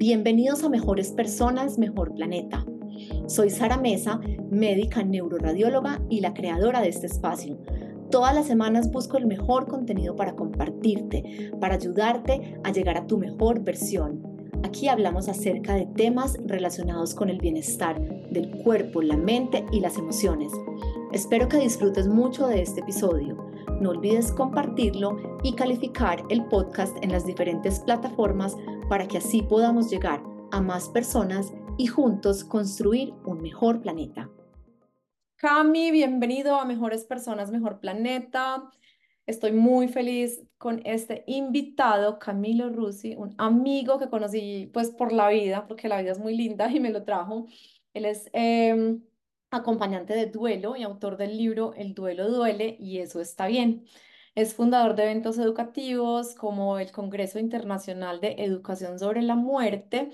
Bienvenidos a Mejores Personas, Mejor Planeta. Soy Sara Mesa, médica neuroradióloga y la creadora de este espacio. Todas las semanas busco el mejor contenido para compartirte, para ayudarte a llegar a tu mejor versión. Aquí hablamos acerca de temas relacionados con el bienestar del cuerpo, la mente y las emociones. Espero que disfrutes mucho de este episodio. No olvides compartirlo y calificar el podcast en las diferentes plataformas para que así podamos llegar a más personas y juntos construir un mejor planeta. Cami, bienvenido a Mejores Personas, Mejor Planeta. Estoy muy feliz con este invitado, Camilo Rusi, un amigo que conocí pues por la vida, porque la vida es muy linda y me lo trajo. Él es em, acompañante de duelo y autor del libro El duelo duele y eso está bien. Es fundador de eventos educativos como el Congreso Internacional de Educación sobre la Muerte.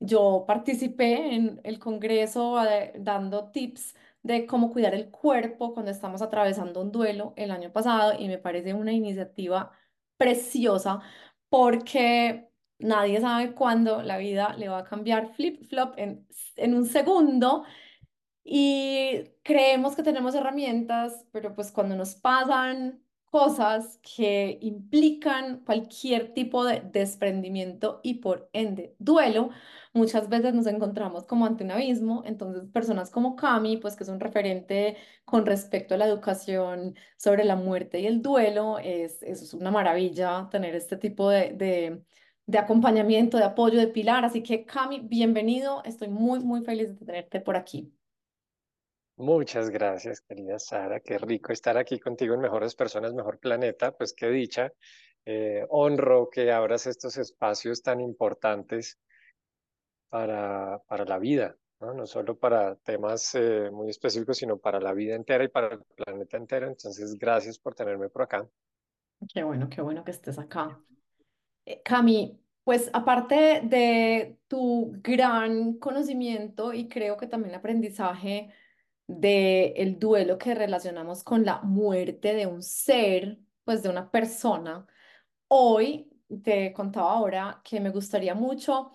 Yo participé en el Congreso eh, dando tips de cómo cuidar el cuerpo cuando estamos atravesando un duelo el año pasado y me parece una iniciativa preciosa porque nadie sabe cuándo la vida le va a cambiar flip-flop en, en un segundo y creemos que tenemos herramientas, pero pues cuando nos pasan cosas que implican cualquier tipo de desprendimiento y por ende duelo, muchas veces nos encontramos como ante un abismo. Entonces, personas como Cami, pues que es un referente con respecto a la educación sobre la muerte y el duelo, es, es una maravilla tener este tipo de, de, de acompañamiento, de apoyo, de pilar. Así que, Cami, bienvenido. Estoy muy, muy feliz de tenerte por aquí. Muchas gracias, querida Sara. Qué rico estar aquí contigo en Mejores Personas, Mejor Planeta. Pues qué dicha. Eh, honro que abras estos espacios tan importantes para, para la vida, ¿no? no solo para temas eh, muy específicos, sino para la vida entera y para el planeta entero. Entonces, gracias por tenerme por acá. Qué bueno, qué bueno que estés acá. Eh, Cami, pues aparte de tu gran conocimiento y creo que también aprendizaje, de el duelo que relacionamos con la muerte de un ser, pues de una persona. Hoy te contaba ahora que me gustaría mucho,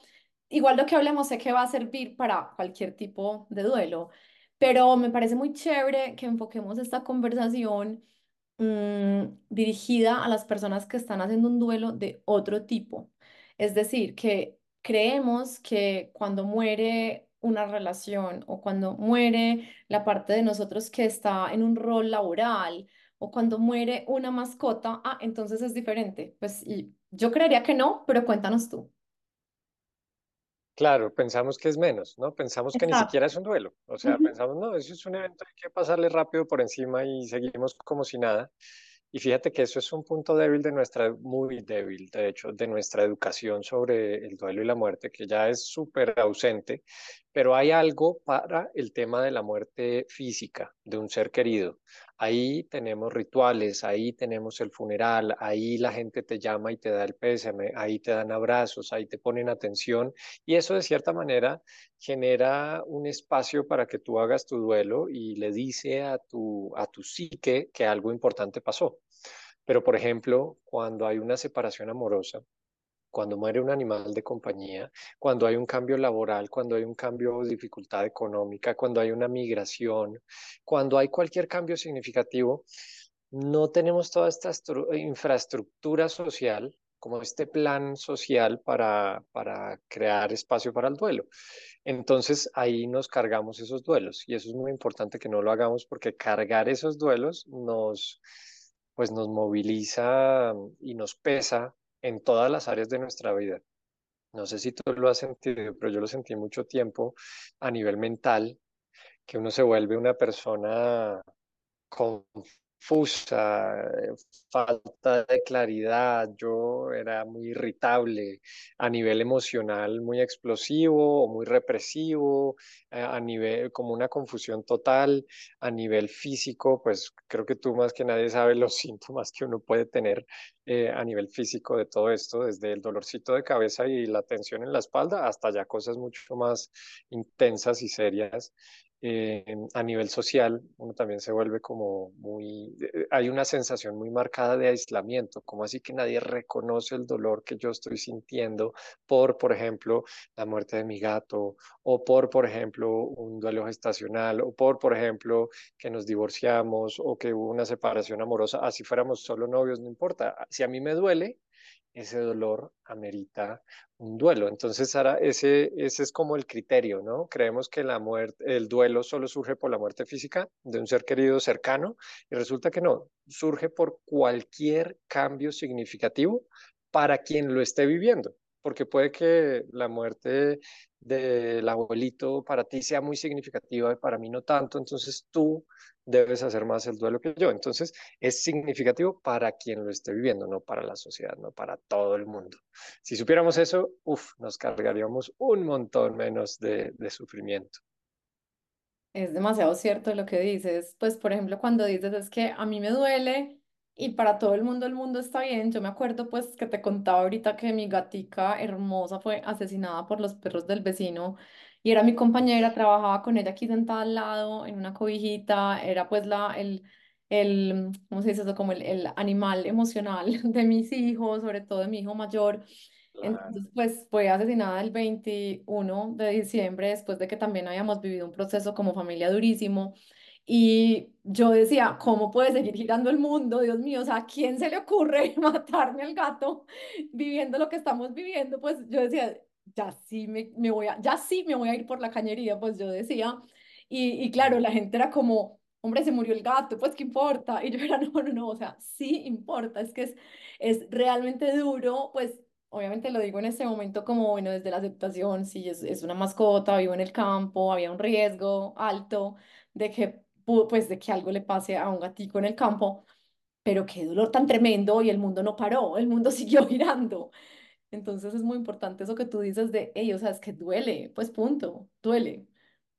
igual lo que hablemos sé que va a servir para cualquier tipo de duelo, pero me parece muy chévere que enfoquemos esta conversación mm, dirigida a las personas que están haciendo un duelo de otro tipo. Es decir, que creemos que cuando muere una relación o cuando muere la parte de nosotros que está en un rol laboral o cuando muere una mascota, ah, entonces es diferente. Pues y yo creería que no, pero cuéntanos tú. Claro, pensamos que es menos, ¿no? Pensamos que ni siquiera es un duelo. O sea, pensamos, no, eso es un evento, hay que pasarle rápido por encima y seguimos como si nada. Y fíjate que eso es un punto débil de nuestra, muy débil, de hecho, de nuestra educación sobre el duelo y la muerte, que ya es súper ausente, pero hay algo para el tema de la muerte física de un ser querido. Ahí tenemos rituales, ahí tenemos el funeral, ahí la gente te llama y te da el pésame, ahí te dan abrazos, ahí te ponen atención y eso de cierta manera genera un espacio para que tú hagas tu duelo y le dice a tu, a tu psique que algo importante pasó. Pero, por ejemplo, cuando hay una separación amorosa, cuando muere un animal de compañía, cuando hay un cambio laboral, cuando hay un cambio de dificultad económica, cuando hay una migración, cuando hay cualquier cambio significativo, no tenemos toda esta infraestructura social como este plan social para, para crear espacio para el duelo. Entonces ahí nos cargamos esos duelos y eso es muy importante que no lo hagamos porque cargar esos duelos nos, pues nos moviliza y nos pesa en todas las áreas de nuestra vida. No sé si tú lo has sentido, pero yo lo sentí mucho tiempo a nivel mental, que uno se vuelve una persona con confusa, falta de claridad, yo era muy irritable a nivel emocional, muy explosivo o muy represivo, a nivel como una confusión total, a nivel físico, pues creo que tú más que nadie sabes los síntomas que uno puede tener eh, a nivel físico de todo esto, desde el dolorcito de cabeza y la tensión en la espalda hasta ya cosas mucho más intensas y serias eh, a nivel social, uno también se vuelve como muy, eh, hay una sensación muy marcada de aislamiento, como así que nadie reconoce el dolor que yo estoy sintiendo por, por ejemplo, la muerte de mi gato, o por, por ejemplo, un duelo gestacional, o por, por ejemplo, que nos divorciamos, o que hubo una separación amorosa, así fuéramos solo novios, no importa. Si a mí me duele, ese dolor amerita un duelo. Entonces, Sara, ese, ese es como el criterio, ¿no? Creemos que la muerte, el duelo solo surge por la muerte física de un ser querido cercano y resulta que no, surge por cualquier cambio significativo para quien lo esté viviendo, porque puede que la muerte del abuelito para ti sea muy significativa y para mí no tanto, entonces tú debes hacer más el duelo que yo. Entonces, es significativo para quien lo esté viviendo, no para la sociedad, no para todo el mundo. Si supiéramos eso, uff, nos cargaríamos un montón menos de, de sufrimiento. Es demasiado cierto lo que dices. Pues, por ejemplo, cuando dices es que a mí me duele y para todo el mundo el mundo está bien. Yo me acuerdo pues que te contaba ahorita que mi gatica hermosa fue asesinada por los perros del vecino y era mi compañera, trabajaba con ella aquí sentada al lado en una cobijita, era pues la, el, el, ¿cómo se dice eso? Como el, el animal emocional de mis hijos, sobre todo de mi hijo mayor. Entonces, pues fue asesinada el 21 de diciembre, después de que también habíamos vivido un proceso como familia durísimo. Y yo decía, ¿cómo puede seguir girando el mundo? Dios mío, o sea, ¿a quién se le ocurre matarme al gato viviendo lo que estamos viviendo? Pues yo decía, ya sí me, me voy a, ya sí me voy a ir por la cañería, pues yo decía. Y, y claro, la gente era como, hombre, se murió el gato, pues qué importa. Y yo era, no, no, no, o sea, sí importa, es que es, es realmente duro, pues obviamente lo digo en ese momento como, bueno, desde la aceptación, si es, es una mascota, vivo en el campo, había un riesgo alto de que pues de que algo le pase a un gatico en el campo, pero qué dolor tan tremendo y el mundo no paró, el mundo siguió girando. Entonces es muy importante eso que tú dices de, ellos, o sea, es que duele, pues punto, duele.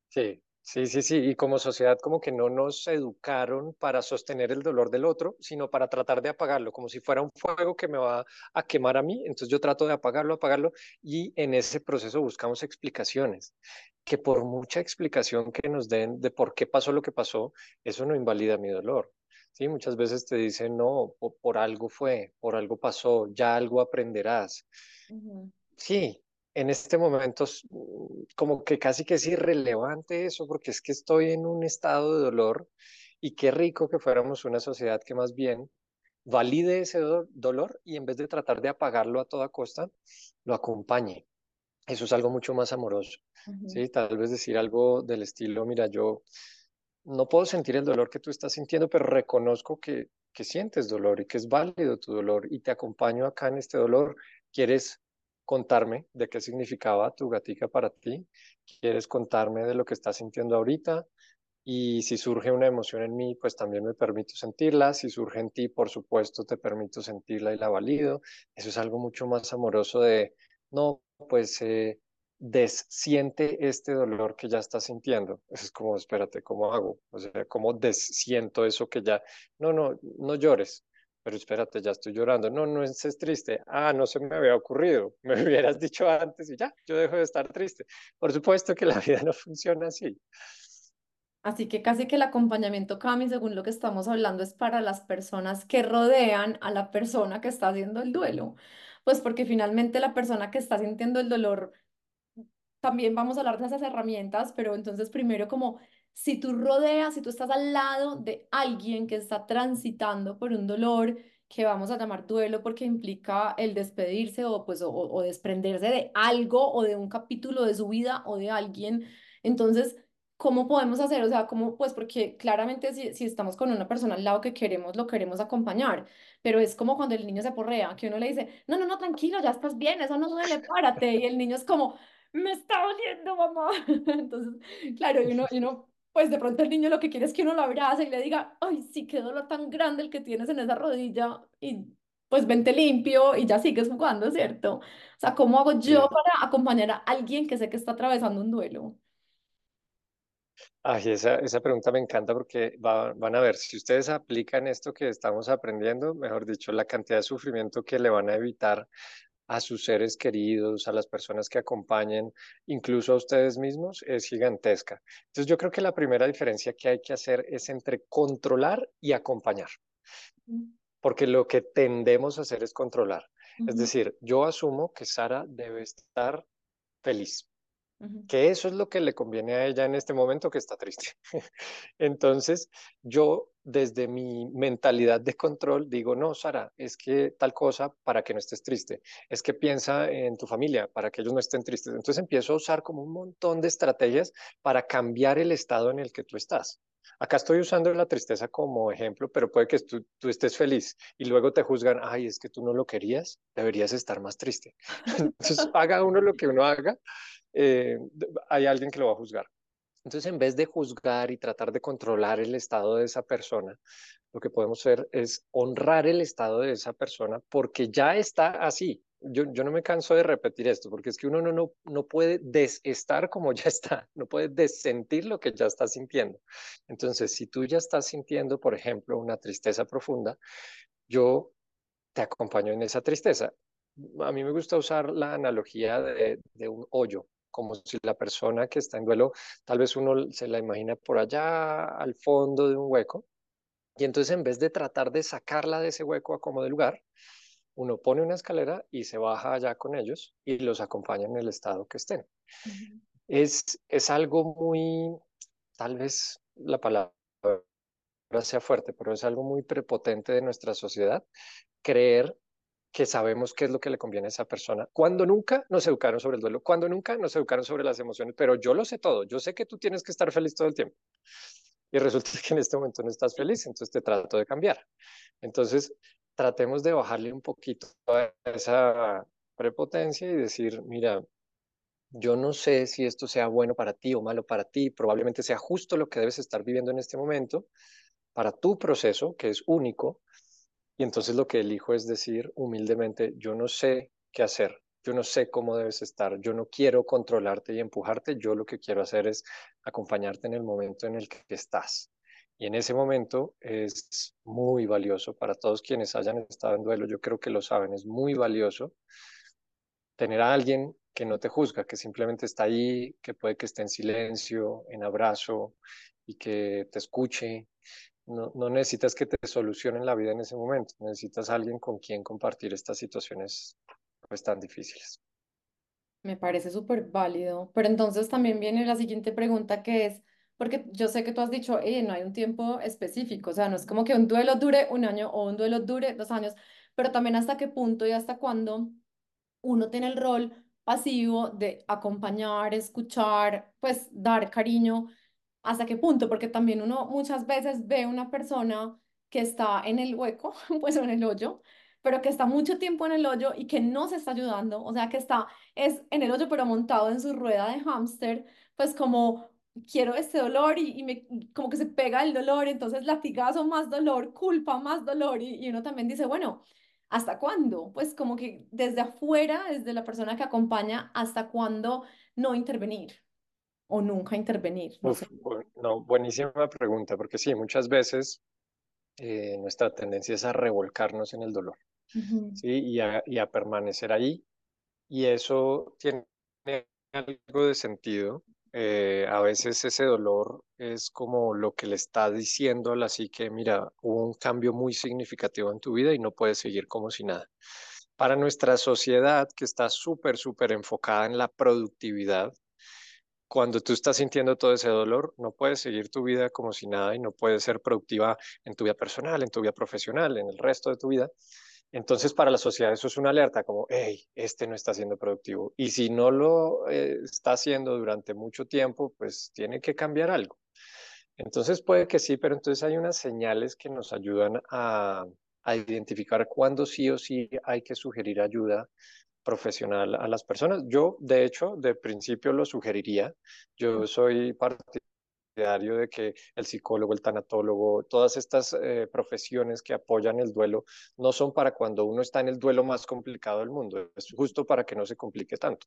Sí, sí, sí, sí, y como sociedad como que no nos educaron para sostener el dolor del otro, sino para tratar de apagarlo, como si fuera un fuego que me va a quemar a mí, entonces yo trato de apagarlo, apagarlo, y en ese proceso buscamos explicaciones que por mucha explicación que nos den de por qué pasó lo que pasó, eso no invalida mi dolor. Sí, muchas veces te dicen, no, por, algo fue, por algo pasó, ya algo aprenderás. Sí, en este momento como que casi que es irrelevante eso, porque es que estoy en un estado de dolor y qué rico que fuéramos una sociedad que más bien valide ese dolor y en vez de tratar de apagarlo a toda costa, lo acompañe. Eso es algo mucho más amoroso. ¿sí? Tal vez decir algo del estilo, mira, yo no puedo sentir el dolor que tú estás sintiendo, pero reconozco que, que sientes dolor y que es válido tu dolor y te acompaño acá en este dolor. ¿Quieres contarme de qué significaba tu gatica para ti? ¿Quieres contarme de lo que estás sintiendo ahorita? Y si surge una emoción en mí, pues también me permito sentirla. Si surge en ti, por supuesto, te permito sentirla y la valido. Eso es algo mucho más amoroso de, no, pues eh, desciente este dolor que ya estás sintiendo. Es como, espérate, ¿cómo hago? O sea, ¿cómo desciento eso que ya... No, no, no llores. Pero espérate, ya estoy llorando. No, no es triste. Ah, no se me había ocurrido. Me hubieras dicho antes y ya, yo dejo de estar triste. Por supuesto que la vida no funciona así. Así que casi que el acompañamiento, Cami, según lo que estamos hablando, es para las personas que rodean a la persona que está haciendo el duelo. Pues porque finalmente la persona que está sintiendo el dolor también vamos a hablar de esas herramientas, pero entonces primero como si tú rodeas, si tú estás al lado de alguien que está transitando por un dolor que vamos a llamar duelo porque implica el despedirse o pues o, desprenderse de algo o de un capítulo de su vida o de alguien, entonces ¿cómo podemos hacer? O sea, ¿cómo? Pues porque claramente si, si, estamos con una persona al lado que queremos, lo queremos acompañar, pero es como cuando el niño se porrea, que uno le dice, no, no, no, tranquilo, ya estás bien, eso no duele, párate, y el niño es como, me está doliendo, mamá. Entonces, claro, y uno, y uno, pues de pronto el niño lo que quiere es que uno lo abrace y le diga, ay, sí, qué dolor tan grande el que tienes en esa rodilla, y pues vente limpio y ya sigues jugando, ¿cierto? O sea, ¿cómo hago yo para acompañar a alguien que sé que está atravesando un duelo? Ay, esa, esa pregunta me encanta porque van a ver, si ustedes aplican esto que estamos aprendiendo, mejor dicho, la cantidad de sufrimiento que le van a evitar a sus seres queridos, a las personas que acompañen, incluso a ustedes mismos, es gigantesca. Entonces yo creo que la primera diferencia que hay que hacer es entre controlar y acompañar. Porque lo que tendemos a hacer es controlar. Es decir, yo asumo que Sara debe estar feliz, que eso es lo que le conviene a ella en este momento que está triste. Entonces, yo desde mi mentalidad de control digo, no, Sara, es que tal cosa para que no estés triste, es que piensa en tu familia para que ellos no estén tristes. Entonces empiezo a usar como un montón de estrategias para cambiar el estado en el que tú estás. Acá estoy usando la tristeza como ejemplo, pero puede que tú, tú, estés feliz y luego te juzgan, ay, es que tú no lo querías, deberías estar más triste. Entonces, haga uno lo que uno haga, eh, hay alguien que lo va a juzgar. Entonces, en vez de juzgar y tratar de controlar el estado de esa persona, lo que podemos hacer es honrar el estado de esa persona porque ya está así. Yo, yo no me canso de repetir esto, porque es que uno no, no, no puede desestar como ya está, no puede desentir lo que ya está sintiendo. Entonces, si tú ya estás sintiendo, por ejemplo, una tristeza profunda, yo te acompaño en esa tristeza. A mí me gusta usar la analogía de, de un hoyo como si la persona que está en duelo, tal vez uno se la imagina por allá al fondo de un hueco, y entonces en vez de tratar de sacarla de ese hueco a como de lugar, uno pone una escalera y se baja allá con ellos y los acompaña en el estado que estén. es, es algo muy, tal vez la palabra sea fuerte, pero es algo muy prepotente de nuestra sociedad, creer que sabemos qué es lo que le conviene a esa persona. Cuando nunca nos educaron sobre el duelo, cuando nunca nos educaron sobre las emociones, pero yo lo sé todo, yo sé que tú tienes que estar feliz todo el tiempo. Y resulta que en este momento no estás feliz, entonces te trato de cambiar. Entonces, tratemos de bajarle un poquito a esa prepotencia y decir, mira, yo no sé si esto sea bueno para ti o malo para ti, probablemente sea justo lo que debes estar viviendo en este momento para tu proceso, que es único, y entonces lo que elijo es decir humildemente, yo no sé qué hacer, yo no sé cómo debes estar, yo no quiero controlarte y empujarte, yo lo que quiero hacer es acompañarte en el momento en el que estás. Y en ese momento es muy valioso para todos quienes hayan estado en duelo, yo creo que lo saben, es muy valioso tener a alguien que no te juzga, que simplemente está ahí, que puede que esté en silencio, en abrazo y que te escuche no, no, necesitas que te solucionen la vida en ese momento, necesitas alguien con quien compartir estas situaciones pues, tan difíciles. Me parece súper válido, pero entonces también viene la siguiente pregunta que es, porque yo sé que tú has dicho, eh, no hay un tiempo específico, o sea, no es como que un duelo dure un año o un duelo dure dos años, pero también hasta qué punto y hasta cuándo uno tiene el rol pasivo de acompañar, escuchar, pues dar cariño hasta qué punto, porque también uno muchas veces ve una persona que está en el hueco, pues en el hoyo, pero que está mucho tiempo en el hoyo y que no se está ayudando, o sea, que está es en el hoyo pero montado en su rueda de hámster, pues como quiero este dolor y, me, como que se pega el dolor, entonces latigazo más dolor, culpa más dolor y, y uno también dice, bueno, ¿hasta cuándo? Pues como que desde afuera, desde la persona que acompaña, ¿hasta cuándo no intervenir? O nunca intervenir? No, buenísima pregunta, porque sí, muchas veces eh, nuestra tendencia es a revolcarnos en el dolor ¿sí? y, a, y a permanecer ahí. Y eso tiene algo de sentido. Eh, a veces ese dolor es como lo que le está diciendo a la psique, mira, hubo un cambio muy significativo en tu vida y no puedes seguir como si nada. Para nuestra sociedad que está súper, súper enfocada en la productividad, cuando tú estás sintiendo todo ese dolor, no puedes seguir tu vida como si nada y no puedes ser productiva en tu vida personal, en tu vida profesional, en el resto de tu vida. Entonces, para la sociedad eso es una alerta como, hey, este no está siendo productivo. Y si no lo eh, está haciendo durante mucho tiempo, pues tiene que cambiar algo. Entonces puede que sí, pero entonces hay unas señales que nos ayudan a, a identificar cuándo sí o sí hay que sugerir ayuda profesional a las personas. Yo, de hecho, de principio lo sugeriría. Yo soy partidario de que el psicólogo, el tanatólogo, todas estas eh, profesiones que apoyan el duelo no son para cuando uno está en el duelo más complicado del mundo, es justo para que no se complique tanto.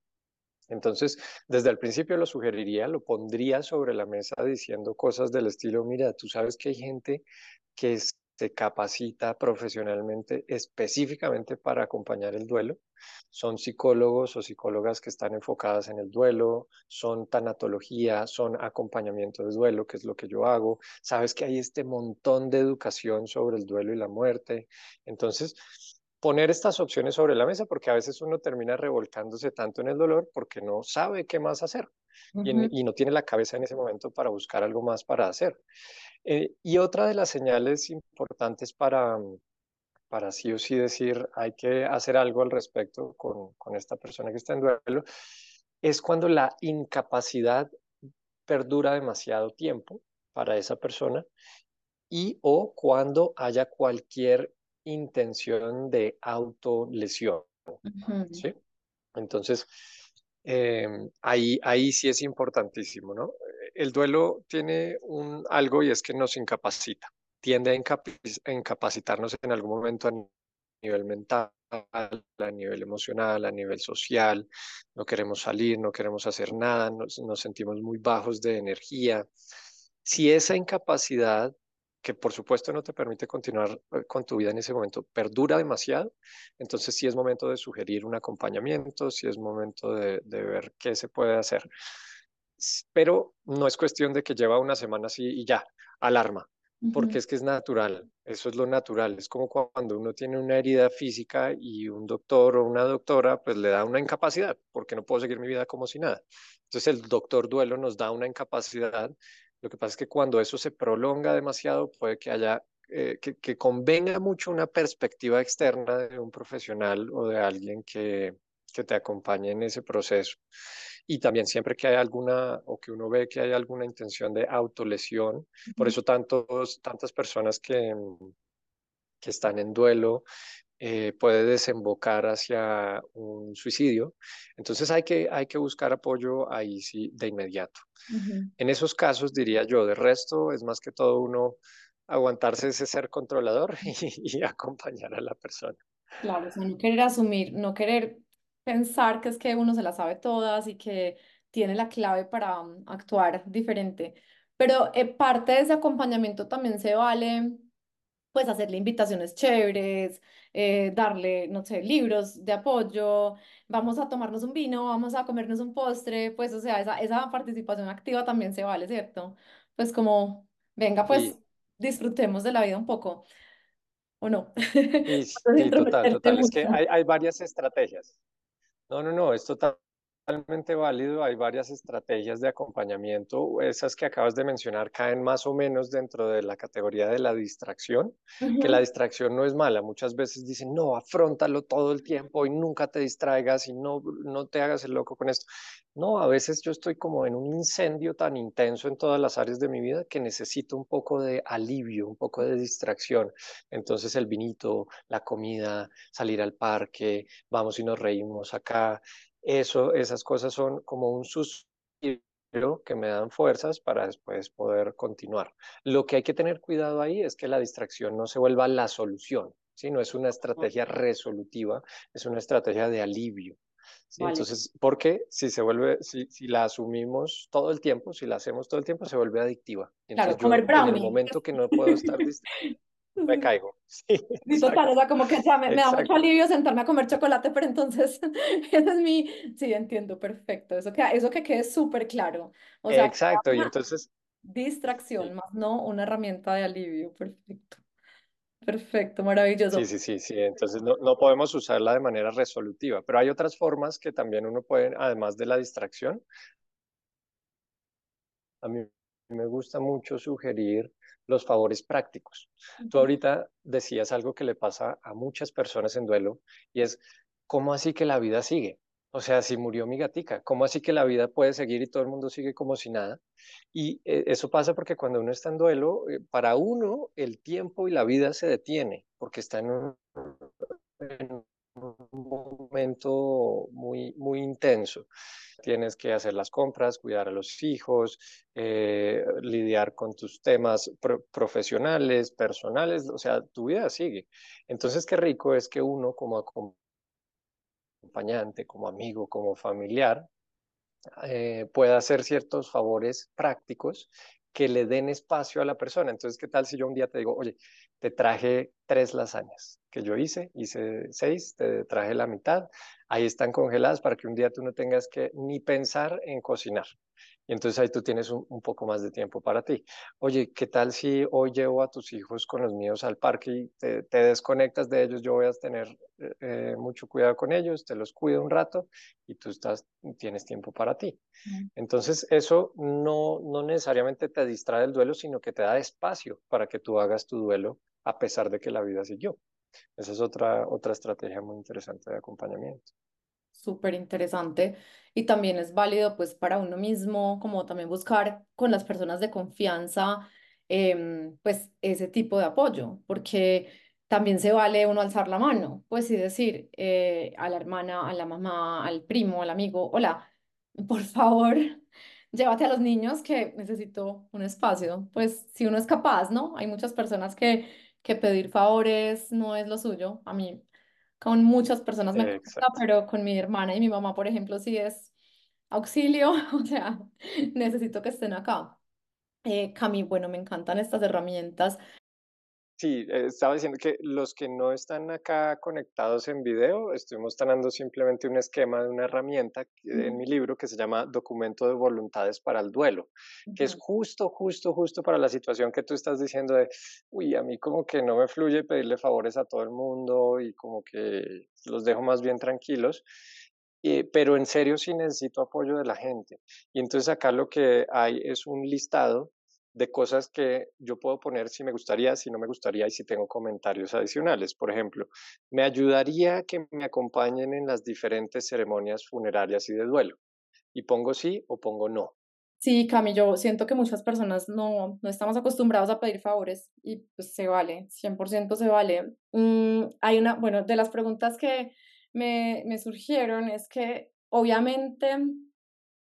Entonces, desde el principio lo sugeriría, lo pondría sobre la mesa diciendo cosas del estilo, mira, tú sabes que hay gente que es se capacita profesionalmente específicamente para acompañar el duelo. Son psicólogos o psicólogas que están enfocadas en el duelo, son tanatología, son acompañamiento de duelo, que es lo que yo hago. Sabes que hay este montón de educación sobre el duelo y la muerte. Entonces, poner estas opciones sobre la mesa porque a veces uno termina revolcándose tanto en el dolor porque no sabe qué más hacer y, no tiene la cabeza en ese momento para buscar algo más para hacer. Eh, y otra de las señales importantes para, para sí o sí decir hay que hacer algo al respecto con, con esta persona que está en duelo es cuando la incapacidad perdura demasiado tiempo para esa persona y o cuando haya cualquier intención de autolesión. ¿sí? Entonces, em, ahí, ahí sí es importantísimo, ¿no? El duelo tiene un, algo y es que nos incapacita, tiende a, incapacitarnos en algún momento a nivel mental, a nivel emocional, a nivel social, no queremos salir, no queremos hacer nada, nos, sentimos muy bajos de energía. Si esa incapacidad que por supuesto no te permite continuar eh, con tu vida en ese momento, perdura demasiado, entonces sí es momento de sugerir un acompañamiento, sí es momento de, ver qué se puede hacer. Pero no es cuestión de que lleva una semana así y ya, alarma, porque es que es natural, eso es lo natural, es como cuando uno tiene una herida física y un doctor o una doctora pues le da una incapacidad, porque no puedo seguir mi vida como si nada. Entonces el doctor duelo nos da una incapacidad lo que pasa es que cuando eso se prolonga demasiado, puede que haya, eh, que, convenga mucho una perspectiva externa de un profesional o de alguien que, que te acompañe en ese proceso. Y también siempre que hay alguna, o que uno ve que hay alguna intención de autolesión, por eso tantos, tantas personas que, que están en duelo eh, puede desembocar hacia un suicidio. Entonces hay que, hay que buscar apoyo ahí sí de inmediato. En esos casos, diría yo, de resto es más que todo uno aguantarse ese ser controlador y, acompañar a la persona. Claro, o sea, no querer asumir, no querer pensar que es que uno se la sabe todas y que tiene la clave para um, actuar diferente. Pero eh, parte de ese acompañamiento también se vale pues hacerle invitaciones chéveres, eh, darle, no sé, libros de apoyo, vamos a tomarnos un vino, vamos a comernos un postre, pues o sea, esa, esa participación activa también se vale, ¿cierto? Pues como, venga, pues disfrutemos de la vida un poco, ¿o no? Sí, sí total, total. Es que hay, hay varias estrategias. No, no, no, es total totalmente válido. Hay varias estrategias de acompañamiento. Esas que acabas de mencionar caen más o menos dentro de la categoría de la distracción, que la distracción no es mala. Muchas veces dicen, no, afrontalo todo el tiempo y nunca te distraigas y no, no te hagas el loco con esto. No, a veces yo estoy como en un incendio tan intenso en todas las áreas de mi vida que necesito un poco de alivio, un poco de distracción. Entonces el vinito, la comida, salir al parque, vamos y nos reímos acá, eso, esas cosas son como un suspiro que me dan fuerzas para después poder continuar. Lo que hay que tener cuidado ahí es que la distracción no se vuelva la solución, ¿sí? No es una estrategia resolutiva, es una estrategia de alivio. ¿sí? Entonces, porque si se vuelve, si, si, la asumimos todo el tiempo, si la hacemos todo el tiempo, se vuelve adictiva. Entonces, claro, comer brownie. En el momento que no puedo estar me caigo. Sí, total, o sea, como que ya me, da mucho alivio sentarme a comer chocolate, pero entonces, ese es mi, sí, entiendo, perfecto, eso que, eso que quede súper claro. O sea, exacto, y entonces... Distracción, más no una herramienta de alivio, perfecto. Perfecto, maravilloso. Sí, sí, sí, sí. Entonces no, no, podemos usarla de manera resolutiva, pero hay otras formas que también uno puede, además de la distracción, a mí me gusta mucho sugerir los favores prácticos. Tú ahorita decías algo que le pasa a muchas personas en duelo y es, ¿cómo así que la vida sigue? O sea, si murió mi gatica, ¿cómo así que la vida puede seguir y todo el mundo sigue como si nada? Y eh, eso pasa porque cuando uno está en duelo, eh, para uno el tiempo y la vida se detiene porque está en un, en un momento muy, muy intenso tienes que hacer las compras, cuidar a los hijos, eh, lidiar con tus temas profesionales, personales, o sea, tu vida sigue. Entonces, qué rico es que uno como acompañante, como amigo, como familiar, eh, pueda hacer ciertos favores prácticos que le den espacio a la persona. Entonces, ¿qué tal si yo un día te digo, oye, te traje tres lasañas que yo hice, hice seis, te traje la mitad, ahí están congeladas para que un día tú no tengas que ni pensar en cocinar. Y entonces ahí tú tienes un, poco más de tiempo para ti. Oye, ¿qué tal si hoy llevo a tus hijos con los míos al parque y te, desconectas de ellos? Yo voy a tener eh, eh, mucho cuidado con ellos, te los cuido un rato y tú estás, tienes tiempo para ti. Entonces eso no, no necesariamente te distrae del duelo, sino que te da espacio para que tú hagas tu duelo a pesar de que la vida siguió. Esa es otra, otra estrategia muy interesante de acompañamiento súper interesante y también es válido pues para uno mismo, como también buscar con las personas de confianza em, pues ese tipo de apoyo, porque también se vale uno alzar la mano, pues y decir eh, a la hermana, a la mamá, al primo, al amigo, hola, por favor, llévate a los niños que necesito un espacio, pues si uno es capaz, ¿no? Hay muchas personas que, que pedir favores no es lo suyo, a mí con muchas personas me cuesta, pero con mi hermana y mi mamá, por ejemplo, sí es auxilio, o sea, necesito que estén acá. Eh, Cami, bueno, me encantan estas herramientas. Sí, eh, estaba diciendo que los que no están acá conectados en video, estoy mostrando simplemente un esquema de una herramienta en mi libro que se llama Documento de Voluntades para el Duelo, que es justo, justo, justo para la situación que tú estás diciendo de, uy, a mí como que no me fluye pedirle favores a todo el mundo y como que los dejo más bien tranquilos. Eh, pero en serio sí necesito apoyo de la gente. Y entonces acá lo que hay es un listado de cosas que yo puedo poner si me gustaría, si no me gustaría y si tengo comentarios adicionales. Por ejemplo, me ayudaría que me acompañen en las diferentes ceremonias funerarias y de duelo. Y pongo sí o pongo no. Sí, Cami, yo siento que muchas personas no, no estamos acostumbrados a pedir favores y pues se vale, 100% se vale. Mm, hay una, bueno, de las preguntas que me, me surgieron es que obviamente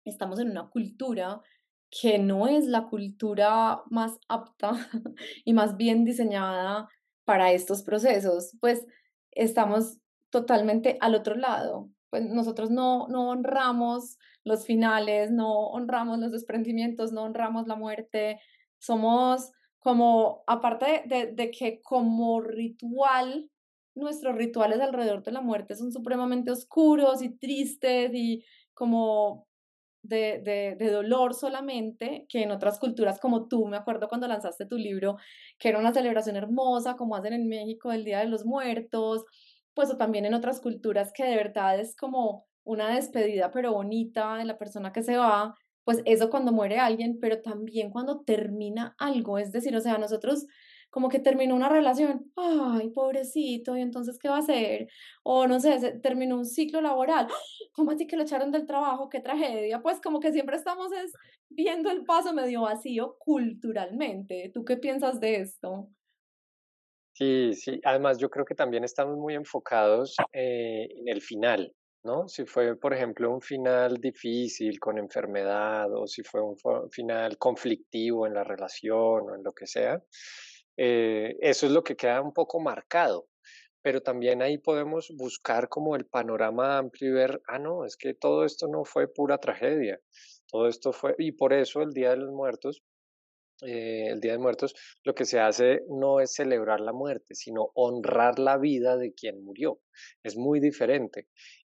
estamos en una cultura que no es la cultura más apta y más bien diseñada para estos procesos, pues estamos totalmente al otro lado. Pues nosotros no, no honramos los finales, no honramos los desprendimientos, no honramos la muerte. Somos como, aparte de, de que como ritual, nuestros rituales alrededor de la muerte son supremamente oscuros y tristes y como de, de, dolor solamente, que en otras culturas como tú, me acuerdo cuando lanzaste tu libro, que era una celebración hermosa, como hacen en México el Día de los Muertos, pues o también en otras culturas que de verdad es como una despedida pero bonita de la persona que se va, pues eso cuando muere alguien, pero también cuando termina algo, es decir, o sea, nosotros como que terminó una relación, ay, pobrecito, ¿y entonces qué va a hacer? O no sé, terminó un ciclo laboral, ¿cómo así que lo echaron del trabajo? ¡Qué tragedia! Pues como que siempre estamos es viendo el paso medio vacío culturalmente. ¿Tú qué piensas de esto? Sí, sí, además yo creo que también estamos muy enfocados eh, en el final, ¿no? Si fue, por ejemplo, un final difícil con enfermedad o si fue un final conflictivo en la relación o en lo que sea, eh, eso es lo que queda un poco marcado, pero también ahí podemos buscar como el panorama amplio y ver, ah, no, es que todo esto no fue pura tragedia, todo esto fue, y por eso el Día de los Muertos, eh, el Día de Muertos, lo que se hace no es celebrar la muerte, sino honrar la vida de quien murió. Es muy diferente.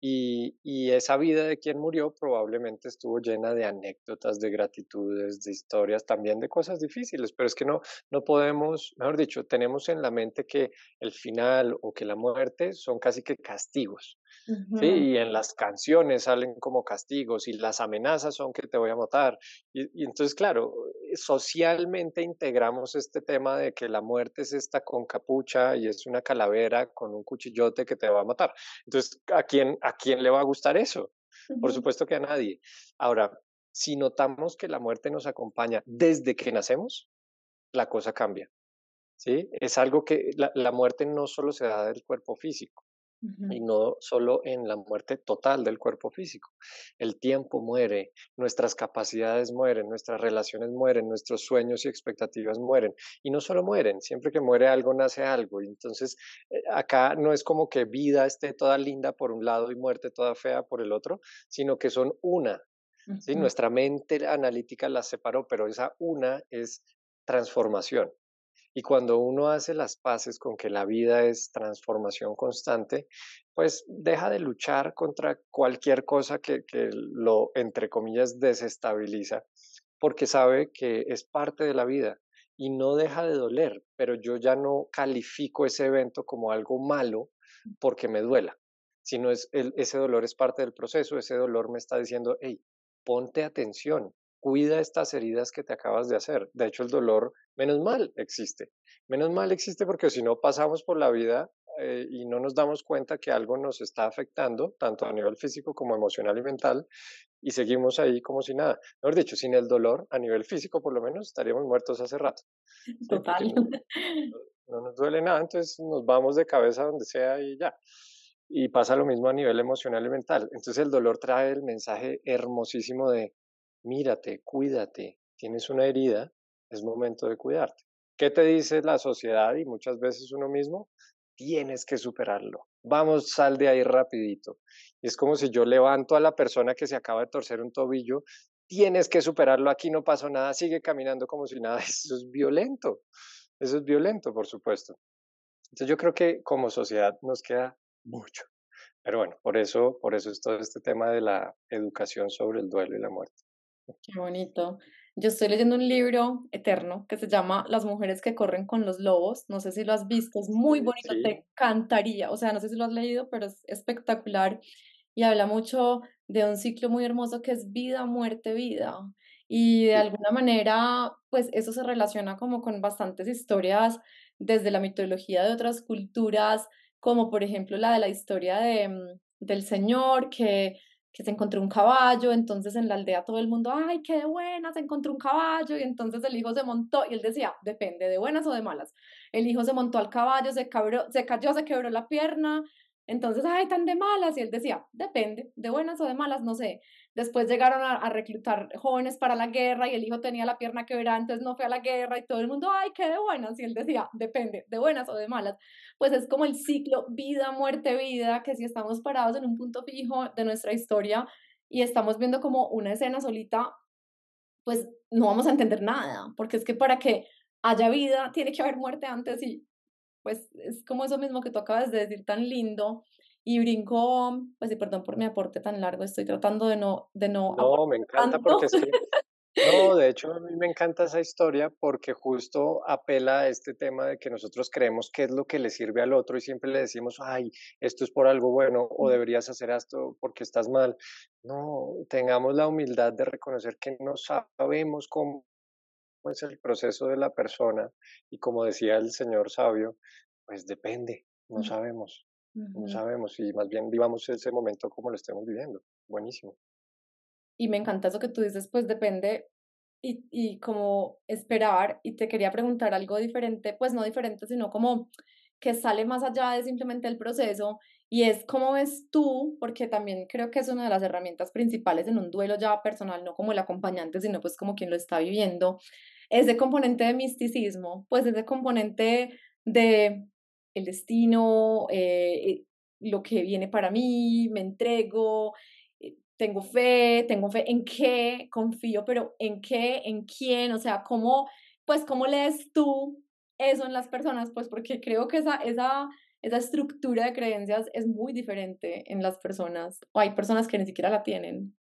Y, esa vida de quien murió probablemente estuvo llena de anécdotas, de gratitudes, de historias, también de cosas difíciles, pero es que no, no podemos, mejor dicho, tenemos en la mente que el final o que la muerte son casi que castigos. ¿Sí? Y en las canciones salen como castigos y las amenazas son que te voy a matar. Y, entonces, claro, socialmente integramos este tema de que la muerte es esta con capucha y es una calavera con un cuchillote que te va a matar. Entonces, ¿a quién, a quién le va a gustar eso? Por supuesto que a nadie. Ahora, si notamos que la muerte nos acompaña desde que nacemos, la cosa cambia. ¿sí? Es algo que la, la muerte no solo se da del cuerpo físico, y no solo en la muerte total del cuerpo físico. El tiempo muere, nuestras capacidades mueren, nuestras relaciones mueren, nuestros sueños y expectativas mueren. Y no solo mueren, siempre que muere algo nace algo. Y entonces eh, acá no es como que vida esté toda linda por un lado y muerte toda fea por el otro, sino que son una. ¿sí? Nuestra mente analítica las separó, pero esa una es transformación. Y cuando uno hace las paces con que la vida es transformación constante, pues deja de luchar contra cualquier cosa que, lo, entre comillas, desestabiliza, porque sabe que es parte de la vida y no deja de doler, pero yo ya no califico ese evento como algo malo porque me duela, sino es ese dolor es parte del proceso, ese dolor me está diciendo, hey, ponte atención, cuida estas heridas que te acabas de hacer. De hecho, el dolor, menos mal, existe. Menos mal existe porque si no pasamos por la vida eh, y no nos damos cuenta que algo nos está afectando, tanto a nivel físico como emocional y mental, y seguimos ahí como si nada. Mejor dicho, sin el dolor, a nivel físico por lo menos, estaríamos muertos hace rato. Total. No, nos duele nada, entonces nos vamos de cabeza donde sea y ya. Y pasa lo mismo a nivel emocional y mental. Entonces el dolor trae el mensaje hermosísimo de, mírate, cuídate, tienes una herida, es momento de cuidarte. ¿Qué te dice la sociedad y muchas veces uno mismo? Tienes que superarlo. Vamos, sal de ahí rapidito. Es como si yo levanto a la persona que se acaba de torcer un tobillo, tienes que superarlo, aquí no pasó nada, sigue caminando como si nada. Eso es violento. Eso es violento, por supuesto. Entonces yo creo que como sociedad nos queda mucho. Pero bueno, por eso, por eso es todo este tema de la educación sobre el duelo y la muerte. Qué bonito. Yo estoy leyendo un libro eterno que se llama Las mujeres que corren con los lobos. No sé si lo has visto, es muy bonito, te encantaría. O sea, no sé si lo has leído, pero es espectacular y habla mucho de un ciclo muy hermoso que es vida, muerte, vida. Y de alguna manera, pues eso se relaciona como con bastantes historias desde la mitología de otras culturas, como por ejemplo la de la historia de, mm, del Señor que que se encontró un caballo, entonces en la aldea todo el mundo, ay, qué de buena, se encontró un caballo, y entonces el hijo se montó, y él decía, depende, de buenas o de malas. El hijo se montó al caballo, se, cabró, se cayó, se quebró la pierna, entonces, ay, tan de malas, y él decía, depende, de buenas o de malas, no sé. Después llegaron a, reclutar jóvenes para la guerra y el hijo tenía la pierna quebrada, entonces no fue a la guerra y todo el mundo, ay, qué de buenas. Y él decía, depende, de buenas o de malas. Pues es como el ciclo vida, muerte, vida, que si estamos parados en un punto fijo de nuestra historia y estamos viendo como una escena solita, pues no vamos a entender nada, porque es que para que haya vida tiene que haber muerte antes y pues es como eso mismo que tú acabas de decir tan lindo y brinco, pues sí, perdón por mi aporte tan largo, estoy tratando de no... De no, no me encanta porque es que... No, de hecho a mí me encanta esa historia porque justo apela a este tema de que nosotros creemos qué es lo que le sirve al otro y siempre le decimos, ay, esto es por algo bueno o deberías hacer esto porque estás mal. No, tengamos la humildad de reconocer que no sabemos cómo es el proceso de la persona y como decía el señor sabio, pues depende, no sabemos. No sabemos y más bien vivamos ese momento como lo estemos viviendo. Buenísimo. Y me encanta eso que tú dices, pues depende y, y como esperar. Y te quería preguntar algo diferente, pues no diferente, sino como que sale más allá de simplemente el proceso y es cómo ves tú, porque también creo que es una de las herramientas principales en un duelo ya personal, no como el acompañante, sino pues como quien lo está viviendo, ese componente de misticismo, pues ese componente de el destino, eh, eh, lo que viene para mí, me entrego, eh, tengo fe, tengo fe en qué, confío, pero en qué, en quién, o sea, cómo, pues, cómo lees tú eso en las personas, pues, porque creo que esa, esa, esa estructura de creencias es muy diferente en las personas, o hay personas que ni siquiera la tienen.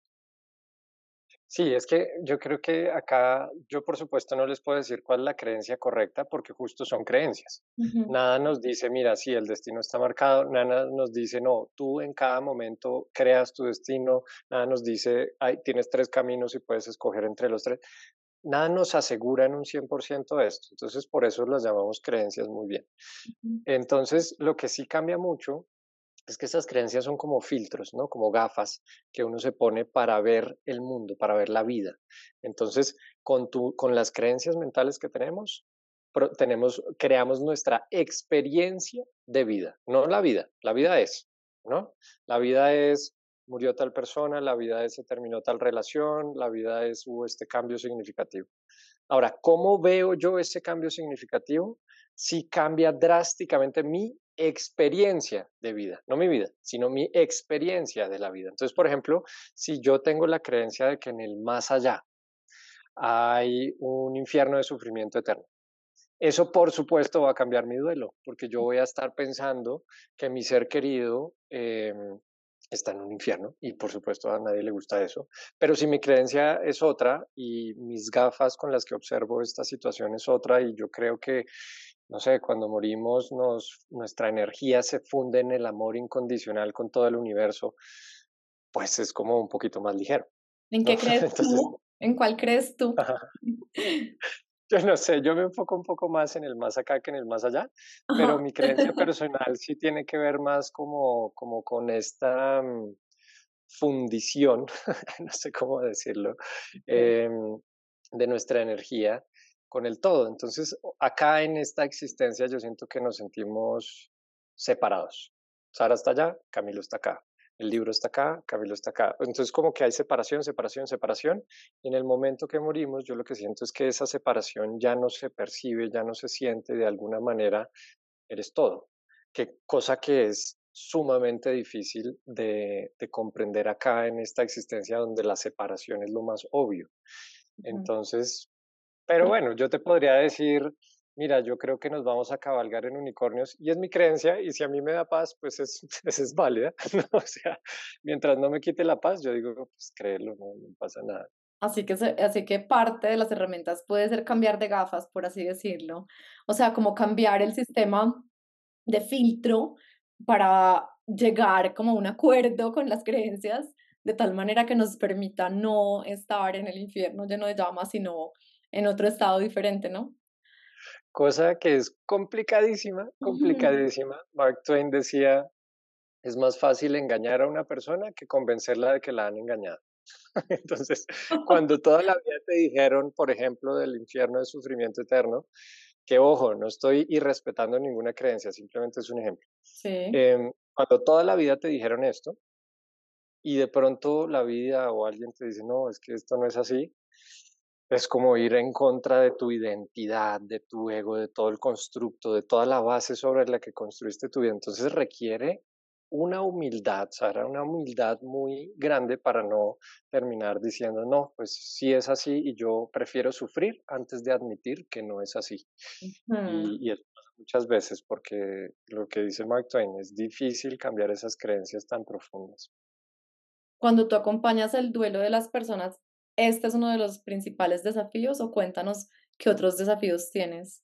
Sí, es que yo creo que acá yo por supuesto no les puedo decir cuál es la creencia correcta porque justo son creencias. Nada nos dice, mira, sí, el destino está marcado, nada nos dice, no, tú en cada momento creas tu destino, nada nos dice, hay, tienes tres caminos y puedes escoger entre los tres. Nada nos asegura en un 100% esto, entonces por eso las llamamos creencias muy bien. Entonces, lo que sí cambia mucho es que esas creencias son como filtros, ¿no? Como gafas que uno se pone para ver el mundo, para ver la vida. Entonces, con, tu, con las creencias mentales que tenemos, tenemos, creamos nuestra experiencia de vida, no la vida, la vida es, ¿no? La vida es, murió tal persona, la vida es, se terminó tal relación, la vida es, hubo este cambio significativo. Ahora, ¿cómo veo yo ese cambio significativo? Si cambia drásticamente mi experiencia de vida, no mi vida, sino mi experiencia de la vida. Entonces, por ejemplo, si yo tengo la creencia de que en el más allá hay un infierno de sufrimiento eterno, Eso, por supuesto, va a cambiar mi duelo, porque yo voy a estar pensando que mi ser querido em, está en un infierno y, por supuesto, a nadie le gusta eso. Pero si mi creencia es otra y mis gafas con las que observo esta situación es otra y yo creo que no sé, cuando morimos nos, nuestra energía se funde en el amor incondicional con todo el universo, pues es como un poquito más ligero. ¿En qué crees tú? ¿En cuál crees tú? Yo no sé, yo me enfoco un poco más en el más acá que en el más allá, pero mi creencia personal sí tiene que ver más como, como con esta mm, fundición, no sé cómo decirlo, em, de nuestra energía con el todo. Entonces, acá en esta existencia yo siento que nos sentimos separados. Sara está allá, Camilo está acá. El libro está acá, Camilo está acá. Entonces, como que hay separación, separación, separación. Y en el momento que morimos, yo lo que siento es que esa separación ya no se percibe, ya no se siente, de alguna manera eres todo. Que cosa que es sumamente difícil de, de comprender acá en esta existencia donde la separación es lo más obvio. Entonces, pero bueno, yo te podría decir, mira, yo creo que nos vamos a cabalgar en unicornios y es mi creencia y si a mí me da paz, pues es, pues es válida. O sea, mientras no me quite la paz, yo digo, pues créelo, no, pasa nada. Así que, así que parte de las herramientas puede ser cambiar de gafas, por así decirlo. O sea, como cambiar el sistema de filtro para llegar como a un acuerdo con las creencias, de tal manera que nos permita no estar en el infierno lleno de llamas, sino en otro estado diferente, ¿no? Cosa que es complicadísima, complicadísima. Mark Twain decía, es más fácil engañar a una persona que convencerla de que la han engañado. Entonces, cuando toda la vida te dijeron, por ejemplo, del infierno de sufrimiento eterno, que ojo, no estoy irrespetando ninguna creencia, simplemente es un ejemplo. Sí. Em, cuando toda la vida te dijeron esto y de pronto la vida o alguien te dice, no, es que esto no es así, es como ir en contra de tu identidad, de tu ego, de todo el constructo, de toda la base sobre la que construiste tu vida. Entonces requiere una humildad, Sara, una humildad muy grande para no terminar diciendo, no, pues sí es así y yo prefiero sufrir antes de admitir que no es así. y, y eso pasa muchas veces porque lo que dice Mark Twain, es difícil cambiar esas creencias tan profundas. Cuando tú acompañas el duelo de las personas, este es uno de los principales desafíos o cuéntanos qué otros desafíos tienes.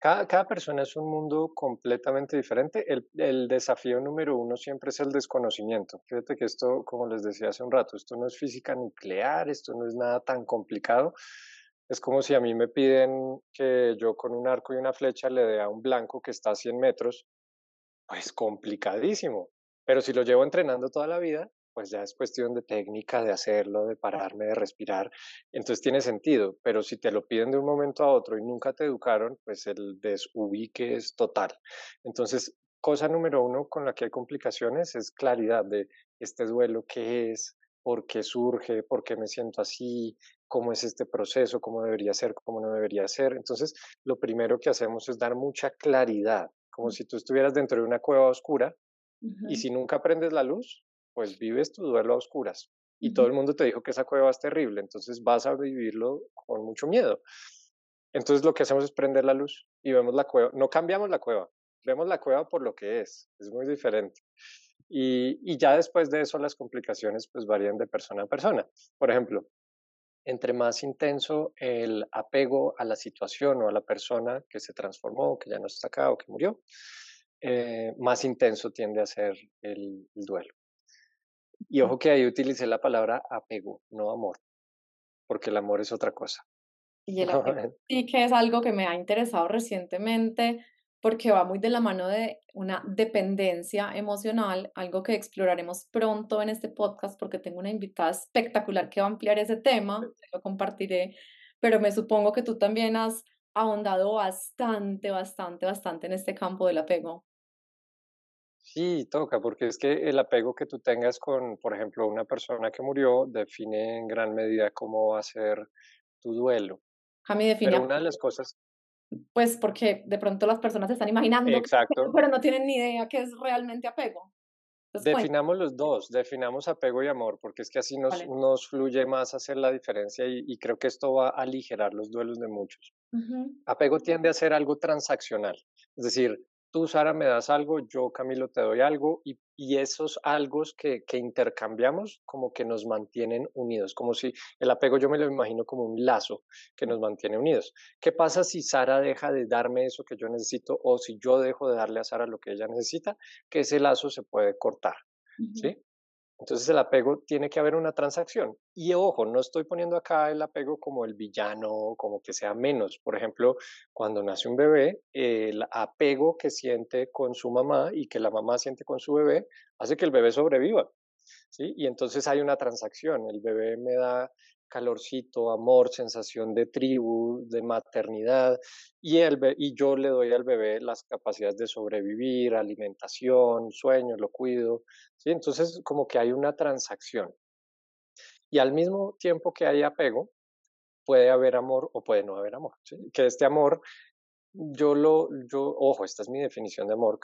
Cada, persona es un mundo completamente diferente. El, el, desafío número uno siempre es el desconocimiento. Fíjate que esto, como les decía hace un rato, esto no es física nuclear, esto no es nada tan complicado. Es como si a mí me piden que yo con un arco y una flecha le dé a un blanco que está a 100 metros. Pues complicadísimo. Pero si lo llevo entrenando toda la vida, pues ya es cuestión de técnica, de hacerlo, de pararme, de respirar. Entonces tiene sentido, pero si te lo piden de un momento a otro y nunca te educaron, pues el desubique es total. Entonces, cosa número uno con la que hay complicaciones es claridad de este duelo, qué es, por qué surge, por qué me siento así, cómo es este proceso, cómo debería ser, cómo no debería ser. Entonces, lo primero que hacemos es dar mucha claridad, como si tú estuvieras dentro de una cueva oscura y si nunca prendes la luz, pues vives tu duelo a oscuras y todo el mundo te dijo que esa cueva es terrible, entonces vas a vivirlo con mucho miedo. Entonces lo que hacemos es prender la luz y vemos la cueva, no cambiamos la cueva, vemos la cueva por lo que es, es muy diferente. Y, y ya después de eso las complicaciones pues varían de persona a persona. Por ejemplo, entre más intenso el apego a la situación o a la persona que se transformó, que ya no está acá o que murió, eh, más intenso tiende a ser el, el duelo. Y ojo que ahí utilicé la palabra apego, no amor, porque el amor es otra cosa. Y el apego sí que es algo que me ha interesado recientemente porque va muy de la mano de una dependencia emocional, algo que exploraremos pronto en este podcast porque tengo una invitada espectacular que va a ampliar ese tema, lo compartiré, pero me supongo que tú también has ahondado bastante, bastante, bastante en este campo del apego. Sí, toca, porque es que el apego que tú tengas con, por ejemplo, una persona que murió define en gran medida cómo va a ser tu duelo. A mí define. Pero una de las cosas. Pues porque de pronto las personas se están imaginando, Exacto. pero no tienen ni idea qué es realmente apego. Definamos los dos, definamos apego y amor, porque es que así nos, nos fluye más hacer la diferencia y, creo que esto va a aligerar los duelos de muchos. Apego tiende a ser algo transaccional, es decir, tú, Sara, me das algo, yo, Camilo, te doy algo, y, esos algo que, que, intercambiamos como que nos mantienen unidos, como si el apego yo me lo imagino como un lazo que nos mantiene unidos. ¿Qué pasa si Sara deja de darme eso que yo necesito o si yo dejo de darle a Sara lo que ella necesita? Que ese lazo se puede cortar, ¿sí? Entonces el apego tiene que haber una transacción. Y ojo, no estoy poniendo acá el apego como el villano, como que sea menos. Por ejemplo, cuando nace un bebé, el apego que siente con su mamá y que la mamá siente con su bebé hace que el bebé sobreviva. ¿sí? Y entonces hay una transacción. El bebé me da calorcito, amor, sensación de tribu, de maternidad, y, el, y yo le doy al bebé las capacidades de sobrevivir, alimentación, sueño, lo cuido, ¿sí? Entonces como que hay una transacción. Y al mismo tiempo que hay apego, puede haber amor o puede no haber amor, Que este amor yo lo, yo, ojo, esta es mi definición de amor.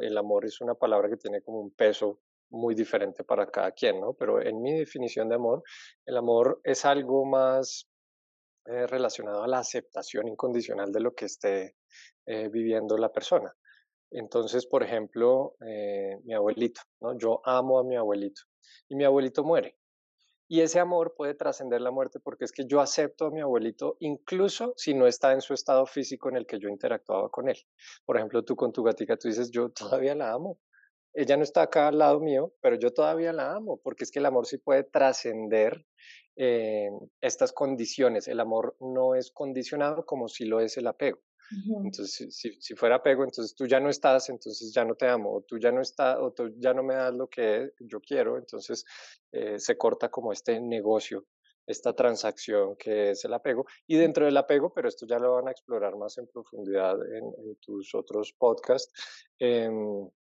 el amor es una palabra que tiene como un peso muy diferente para cada quien, ¿no? Pero en mi definición de amor, el amor es algo más eh, relacionado a la aceptación incondicional de lo que esté eh, viviendo la persona. Entonces, por ejemplo, eh, mi abuelito, ¿no? Yo amo a mi abuelito y mi abuelito muere. Y ese amor puede trascender la muerte porque es que yo acepto a mi abuelito incluso si no está en su estado físico en el que yo interactuaba con él. Por ejemplo, tú con tu gatica, tú dices, yo todavía la amo ella no está acá al lado mío, pero yo todavía la amo, porque es que el amor sí puede trascender eh, estas condiciones. El amor no es condicionado como si lo es el apego. Entonces, si, si, fuera apego, entonces tú ya no estás, entonces ya no te amo, o tú ya no estás, o tú ya no me das lo que yo quiero, entonces eh, se corta como este negocio, esta transacción que es el apego. Y dentro del apego, pero esto ya lo van a explorar más en profundidad en, en tus otros podcasts, eh,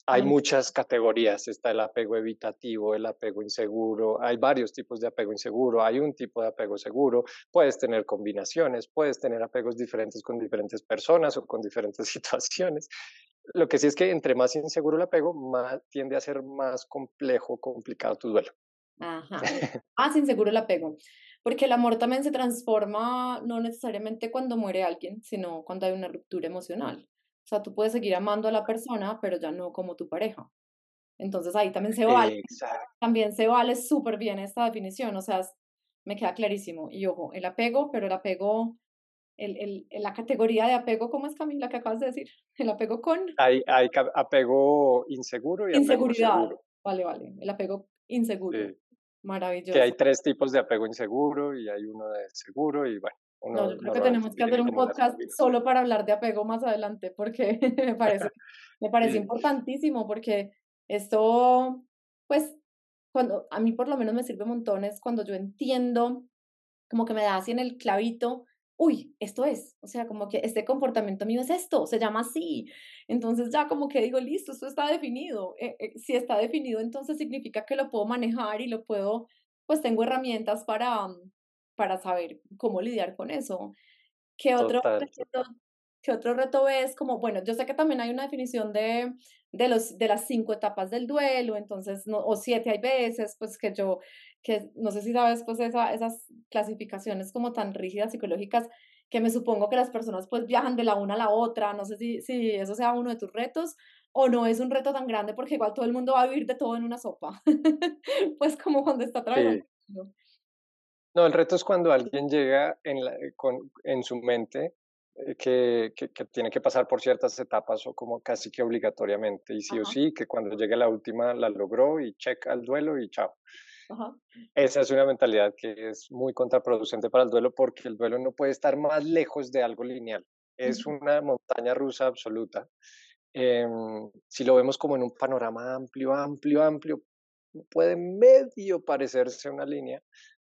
hay muchas categorías, está el apego evitativo, el apego inseguro, hay varios tipos de apego inseguro, hay un tipo de apego seguro, puedes tener combinaciones, puedes tener apegos diferentes con diferentes personas o con diferentes situaciones. Lo que sí es que entre más inseguro el apego, más tiende a ser más complejo, complicado tu duelo. Ajá. Más inseguro el apego. Porque el amor también se transforma no necesariamente cuando muere alguien, sino cuando hay una ruptura emocional. O sea, tú puedes seguir amando a la persona, pero ya no como tu pareja. Entonces ahí también se vale. También se vale súper bien esta definición. O sea, me queda clarísimo. Y ojo, el apego, pero el apego, el, el, la categoría de apego, ¿cómo es Camila que acabas de decir? El apego con... Hay, hay apego inseguro y Inseguridad. apego seguro. Vale, vale. El apego inseguro. Maravilloso. Que hay tres tipos de apego inseguro y hay uno de seguro y bueno no, yo creo que tenemos que hacer un podcast solo para hablar de apego más adelante, porque me parece, me parece importantísimo, porque esto, pues, cuando a mí por lo menos me sirve montones cuando yo entiendo, como que me da así en el clavito, uy, esto es, o sea, como que este comportamiento mío es esto, se llama así. Entonces ya como que digo, listo, esto está definido. Eh, eh, si está definido, entonces significa que lo puedo manejar y lo puedo, pues tengo herramientas para, para saber cómo lidiar con eso. ¿Qué otro, reto, ¿Qué otro reto ves? Como, bueno, yo sé que también hay una definición de, de, los, de las cinco etapas del duelo, entonces, no, o siete hay veces, pues que yo, que no sé si sabes, pues esa, esas clasificaciones como tan rígidas psicológicas, que me supongo que las personas pues viajan de la una a la otra, no sé si, si eso sea uno de tus retos o no es un reto tan grande porque igual todo el mundo va a vivir de todo en una sopa, pues como cuando está trabajando. No, el reto es cuando alguien llega en, la, con, en su mente eh, que, que, tiene que pasar por ciertas etapas o como casi que obligatoriamente, y sí o sí, que cuando llegue la última la logró y checa el duelo y chao. Esa es una mentalidad que es muy contraproducente para el duelo porque el duelo no puede estar más lejos de algo lineal. Es una montaña rusa absoluta. Em, si lo vemos como en un panorama amplio, amplio, amplio, puede medio parecerse una línea,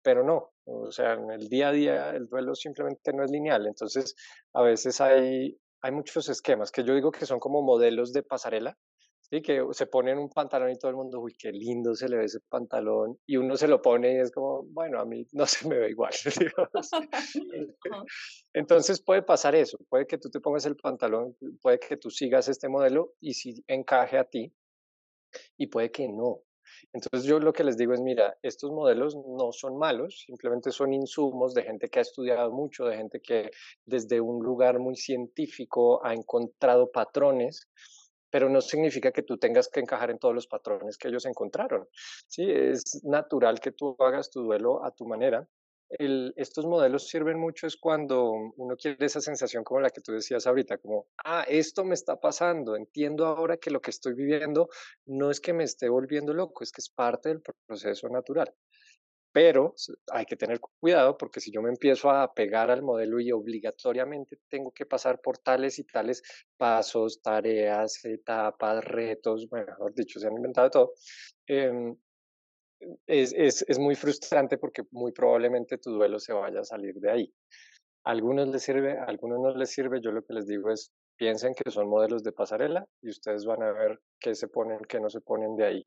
pero no, o sea, en el día a día el duelo simplemente no es lineal, entonces a veces hay, hay muchos esquemas que yo digo que son como modelos de pasarela, ¿sí? que se ponen un pantalón y todo el mundo, uy, qué lindo se le ve ese pantalón, y uno se lo pone y es como, bueno, a mí no se me ve igual. entonces puede pasar eso, puede que tú te pongas el pantalón, puede que tú sigas este modelo y si encaje a ti, y puede que no. Entonces yo lo que les digo es, mira, estos modelos no son malos, simplemente son insumos de gente que ha estudiado mucho, de gente que desde un lugar muy científico ha encontrado patrones pero no significa que tú tengas que encajar en todos los patrones que ellos encontraron. Sí, es natural que tú hagas tu duelo a tu manera. Estos modelos sirven mucho es cuando uno quiere esa sensación como la que tú decías ahorita, como, ah, esto me está pasando, entiendo ahora que lo que estoy viviendo no es que me esté volviendo loco, es que es parte del proceso natural pero hay que tener cuidado porque si yo me empiezo a pegar al modelo y obligatoriamente tengo que pasar por tales y tales pasos, tareas, etapas, retos, mejor dicho, se han inventado todo, em, es, es, es, muy frustrante porque muy probablemente tu duelo se vaya a salir de ahí. A algunos les sirve, a algunos no les sirve, yo lo que les digo es, piensen que son modelos de pasarela y ustedes van a ver qué se ponen, qué no se ponen de ahí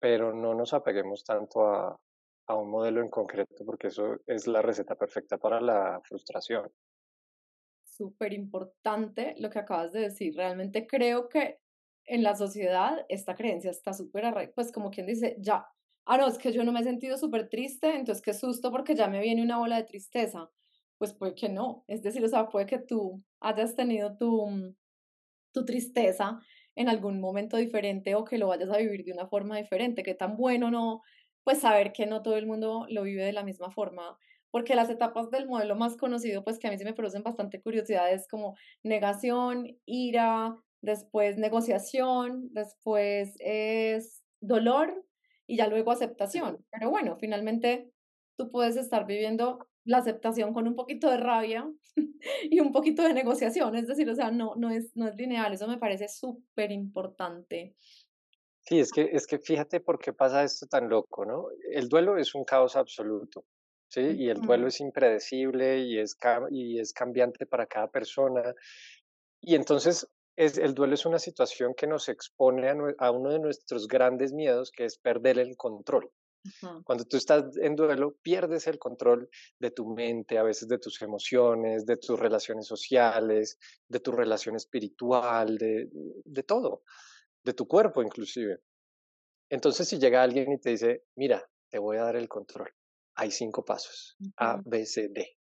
pero no nos apeguemos tanto a, a un modelo en concreto, porque eso es la receta perfecta para la frustración. Súper importante lo que acabas de decir. Realmente creo que en la sociedad esta creencia está súper, pues como quien dice, ya, ah, no, es que yo no me he sentido súper triste, entonces qué susto porque ya me viene una bola de tristeza. Pues puede que no, es decir, o sea, puede que tú hayas tenido tu, mm, tu tristeza en algún momento diferente o que lo vayas a vivir de una forma diferente, que tan bueno no pues saber que no todo el mundo lo vive de la misma forma, porque las etapas del modelo más conocido, pues que a mí sí me producen bastante curiosidad, es como negación, ira, después negociación, después es dolor y ya luego aceptación. Pero bueno, finalmente tú puedes estar viviendo la aceptación con un poquito de rabia y un poquito de negociación, es decir, o sea, no, no, es, no es lineal, eso me parece súper importante. Sí, es que, es que fíjate por qué pasa esto tan loco, ¿no? El duelo es un caos absoluto, ¿sí? Y el duelo es impredecible y es, y es cambiante para cada persona. Y entonces es, el duelo es una situación que nos expone a, uno de nuestros grandes miedos, que es perder el control. Cuando tú estás en duelo, pierdes el control de tu mente, a veces de tus emociones, de tus relaciones sociales, de tu relación espiritual, de, de todo de tu cuerpo inclusive. Entonces, si llega alguien y te dice, mira, te voy a dar el control, hay cinco pasos, A, B, C, D.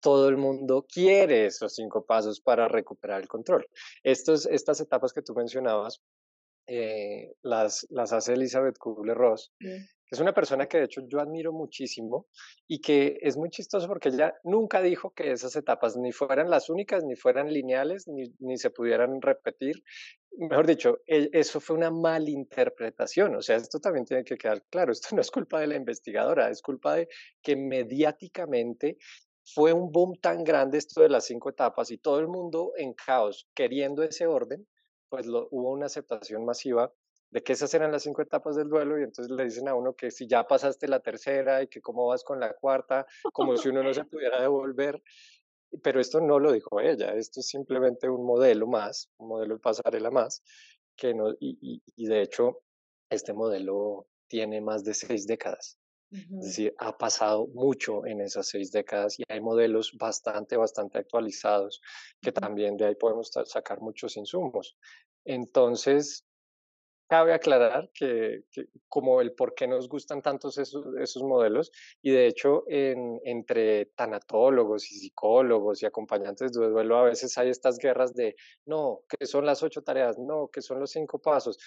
Todo el mundo quiere esos cinco pasos para recuperar el control. Estos, estas etapas que tú mencionabas, eh, las, las hace Elizabeth Kubler-Ross, es una persona que de hecho yo admiro muchísimo y que es muy chistoso porque ella nunca dijo que esas etapas ni fueran las únicas, ni fueran lineales, ni, ni se pudieran repetir. Mejor dicho, e, eso fue una malinterpretación. O sea, esto también tiene que quedar claro. Esto no es culpa de la investigadora, es culpa de que mediáticamente fue un boom tan grande esto de las cinco etapas y todo el mundo en caos queriendo ese orden, pues lo, hubo una aceptación masiva de que esas eran las cinco etapas del duelo y entonces le dicen a uno que si ya pasaste la tercera y que cómo vas con la cuarta, como si uno no se pudiera devolver. Pero esto no lo dijo ella, esto es simplemente un modelo más, un modelo de pasarela más, que no, y, y, de hecho este modelo tiene más de seis décadas. Es decir, ha pasado mucho en esas seis décadas y hay modelos bastante, bastante actualizados que también de ahí podemos sacar muchos insumos. Entonces, cabe aclarar que, como el por qué nos gustan tantos esos, esos modelos y de hecho entre tanatólogos y psicólogos y acompañantes de duelo a veces hay estas guerras de no, que son las ocho tareas, no, que son los cinco pasos.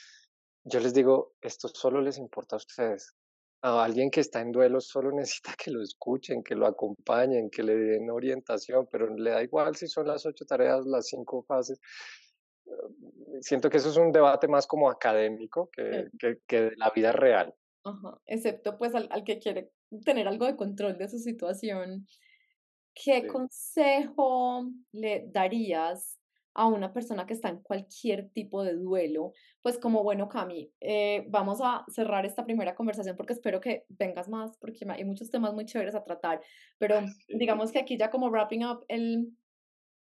Yo les digo, esto solo les importa a ustedes. A alguien que está en duelo solo necesita que lo escuchen, que lo acompañen, que le den orientación, pero le da igual si son las ocho tareas, las cinco fases siento que eso es un debate más como académico que, que, de la vida real. Excepto pues al, al, que quiere tener algo de control de su situación. ¿Qué consejo le darías a una persona que está en cualquier tipo de duelo? Pues como, bueno, Cami, eh, vamos a cerrar esta primera conversación porque espero que vengas más, porque hay muchos temas muy chéveres a tratar, pero digamos que aquí ya como wrapping up el,